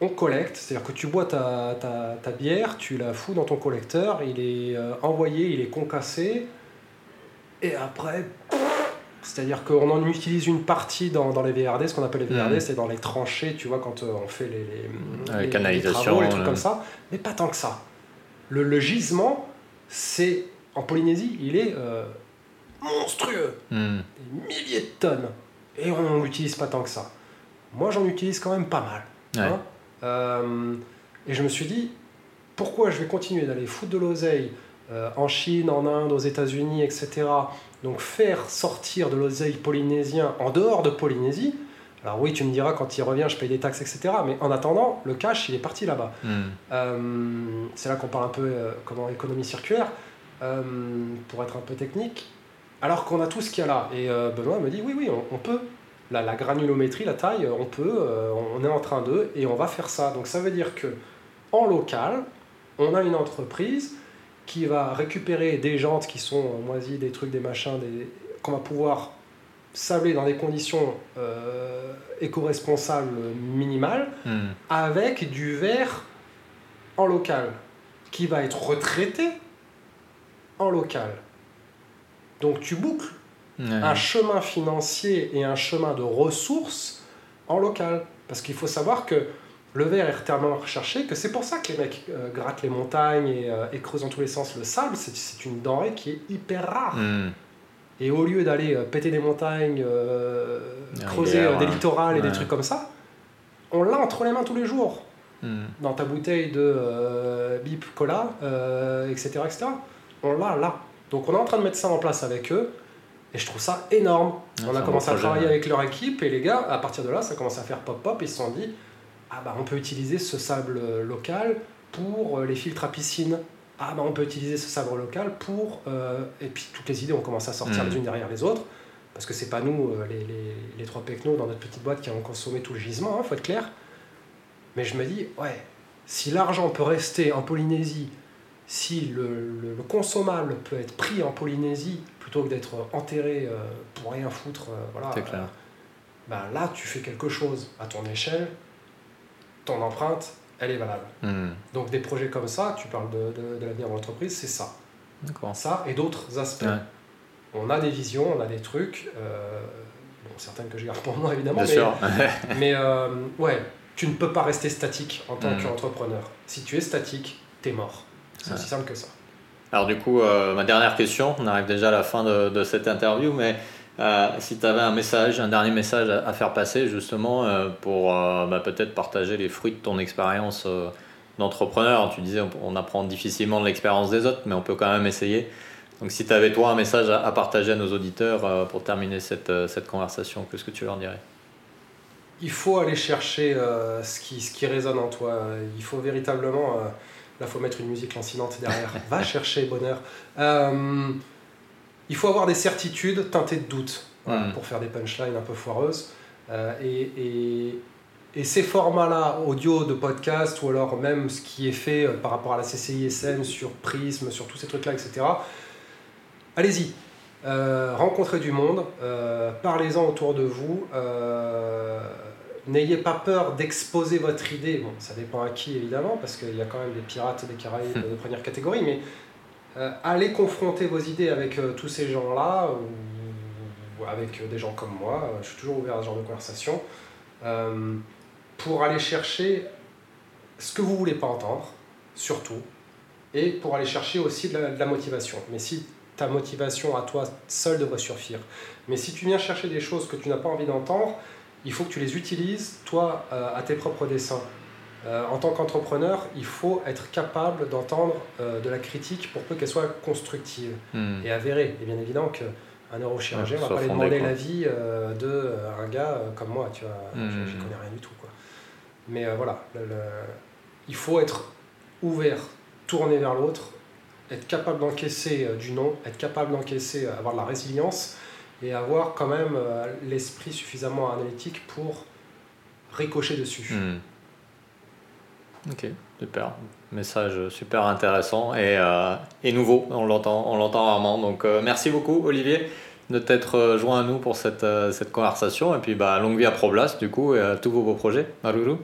on collecte, c'est-à-dire que tu bois ta, ta, ta bière, tu la fous dans ton collecteur, il est euh, envoyé, il est concassé, et après, c'est-à-dire qu'on en utilise une partie dans, dans les VRD, ce qu'on appelle les VRD, Mhm. c'est dans les tranchées, tu vois, quand on fait les, les, les- les canalisations, travaux, les trucs là. comme ça, mais pas tant que ça. Le, le gisement, c'est en Polynésie, il est euh, monstrueux Hmm. des milliers de tonnes et on l'utilise pas tant que ça. Moi, j'en utilise quand même pas mal. Ouais. hein. Euh, et je me suis dit, pourquoi je vais continuer d'aller foutre de l'oseille euh, en Chine, en Inde, aux États-Unis, etc. Donc faire sortir de l'oseille polynésien en dehors de Polynésie. Alors oui, tu me diras, quand il revient, je paye des taxes, etc. Mais en attendant, le cash, il est parti là-bas. Hmm. Euh, c'est là qu'on parle un peu euh, comment économie circulaire, euh, pour être un peu technique. Alors qu'on a tout ce qu'il y a là. Et Benoît me dit oui, oui, on, on peut. La, la granulométrie, la taille, on peut, on est en train de, et on va faire ça. Donc ça veut dire que en local, on a une entreprise qui va récupérer des jantes qui sont moisies, des trucs, des machins, des... qu'on va pouvoir sabler dans des conditions euh, éco-responsables minimales Hmm. avec du verre en local qui va être retraité en local. Donc tu boucles un chemin financier et un chemin de ressources en local. Parce qu'il faut savoir que le verre est tellement recherché que c'est pour ça que les mecs euh, grattent les montagnes et, euh, et creusent dans tous les sens le sable. C'est- C'est une denrée qui est hyper rare. Hmm. Et au lieu d'aller euh, péter des montagnes, euh, Des creuser euh, des ouais. littorales et des trucs comme ça, on l'a entre les mains tous les jours. Hmm. Dans ta bouteille de euh, bip cola, euh, etc., etc. On l'a là. Donc on est en train de mettre ça en place avec eux. Et je trouve ça énorme. Ouais, on a commencé à travailler avec leur équipe et les gars, à partir de là, ça commence à faire pop-pop. Ils se sont dit, ah bah on peut utiliser ce sable local pour les filtres à piscine. Ah bah on peut utiliser ce sable local pour... euh, Et puis toutes les idées ont commencé à sortir Mm. les unes derrière les autres. Parce que c'est pas nous, euh, les, les, les trois pecnos dans notre petite boîte qui avons consommé tout le gisement, il faut être clair. Mais je me dis, ouais, si l'argent peut rester en Polynésie, si le, le- le consommable peut être pris en Polynésie plutôt que d'être enterré euh, pour rien foutre, voilà, clair. ben là tu fais quelque chose à ton échelle, ton empreinte, elle est valable. Hmm. Donc des projets comme ça, tu parles de, de, de l'avenir de l'entreprise, c'est ça. D'accord. Ça et d'autres aspects. Ouais. On a des visions, on a des trucs, euh, bon, certaines que je garde pour moi évidemment, Bien mais, sûr. mais euh, ouais, tu ne peux pas rester statique en tant Mm. qu'entrepreneur. Si tu es statique, t'es mort. C'est Ouais. aussi simple que ça. Alors du coup, euh, ma dernière question, on arrive déjà à la fin de, de cette interview, mais euh, si tu avais un message, un dernier message à, à faire passer justement euh, pour euh, bah, peut-être partager les fruits de ton expérience d'entrepreneur. Tu disais on, on apprend difficilement de l'expérience des autres, mais on peut quand même essayer. Donc si tu avais toi un message à, à partager à nos auditeurs pour terminer cette, cette conversation, qu'est-ce que tu leur dirais? Il faut aller chercher ce, qui, ce qui résonne en toi. Il faut véritablement. là, il faut mettre une musique lancinante derrière. Va chercher bonheur. Il faut avoir des certitudes teintées de doute voilà, Mm. pour faire des punchlines un peu foireuses. Euh, et, et, et ces formats-là, audio de podcast, ou alors même ce qui est fait euh, par rapport à la CCISM, sur Prism, sur tous ces trucs-là, etc. Allez-y, Euh, rencontrez du monde, euh, parlez-en autour de vous. N'ayez pas peur d'exposer votre idée. Bon, ça dépend à qui évidemment, parce qu'il y a quand même des pirates des Caraïbes de première catégorie, mais euh, allez confronter vos idées avec euh, tous ces gens-là, ou, ou avec euh, des gens comme moi. Euh, Je suis toujours ouvert à ce genre de conversation. euh, pour aller chercher ce que vous voulez pas entendre, surtout, et pour aller chercher aussi de la, de la motivation. Mais si ta motivation à toi seule devrait suffire, mais si tu viens chercher des choses que tu n'as pas envie d'entendre, il faut que tu les utilises, toi, euh, à tes propres desseins. Euh, en tant qu'entrepreneur, il faut être capable d'entendre euh, de la critique pour peu qu'elle soit constructive Hmm. et avérée. Et bien évidemment qu'un neurochirurgien Ouais, ne va pas fondé, demander l'avis euh, de euh, gars comme moi, tu vois. Je J'y connais rien du tout, quoi. Mais voilà, le- le- il faut être ouvert, tourné vers l'autre, être capable d'encaisser du non, être capable d'encaisser, avoir de la résilience et avoir quand même l'esprit suffisamment analytique pour ricocher dessus. Hmm. Ok, super. Message super intéressant et, euh, et nouveau, on l'entend, on l'entend rarement. Donc euh, merci beaucoup Olivier de t'être euh, joint à nous pour cette, euh, cette conversation et puis bah, longue vie à Problas du coup et à tous vos beaux projets. Maruru.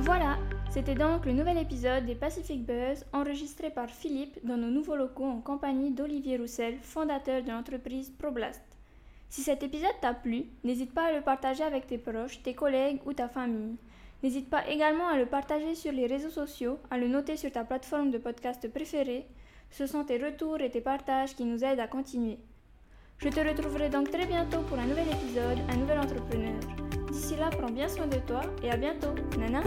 Voilà, c'était donc le nouvel épisode des Pacific Buzz enregistré par Philippe dans nos nouveaux locaux en compagnie d'Olivier Roussel, fondateur de l'entreprise ProBlast. Si cet épisode t'a plu, n'hésite pas à le partager avec tes proches, tes collègues ou ta famille. N'hésite pas également à le partager sur les réseaux sociaux, à le noter sur ta plateforme de podcast préférée. Ce sont tes retours et tes partages qui nous aident à continuer. Je te retrouverai donc très bientôt pour un nouvel épisode, un nouvel entrepreneur. D'ici là, prends bien soin de toi et à bientôt. Nana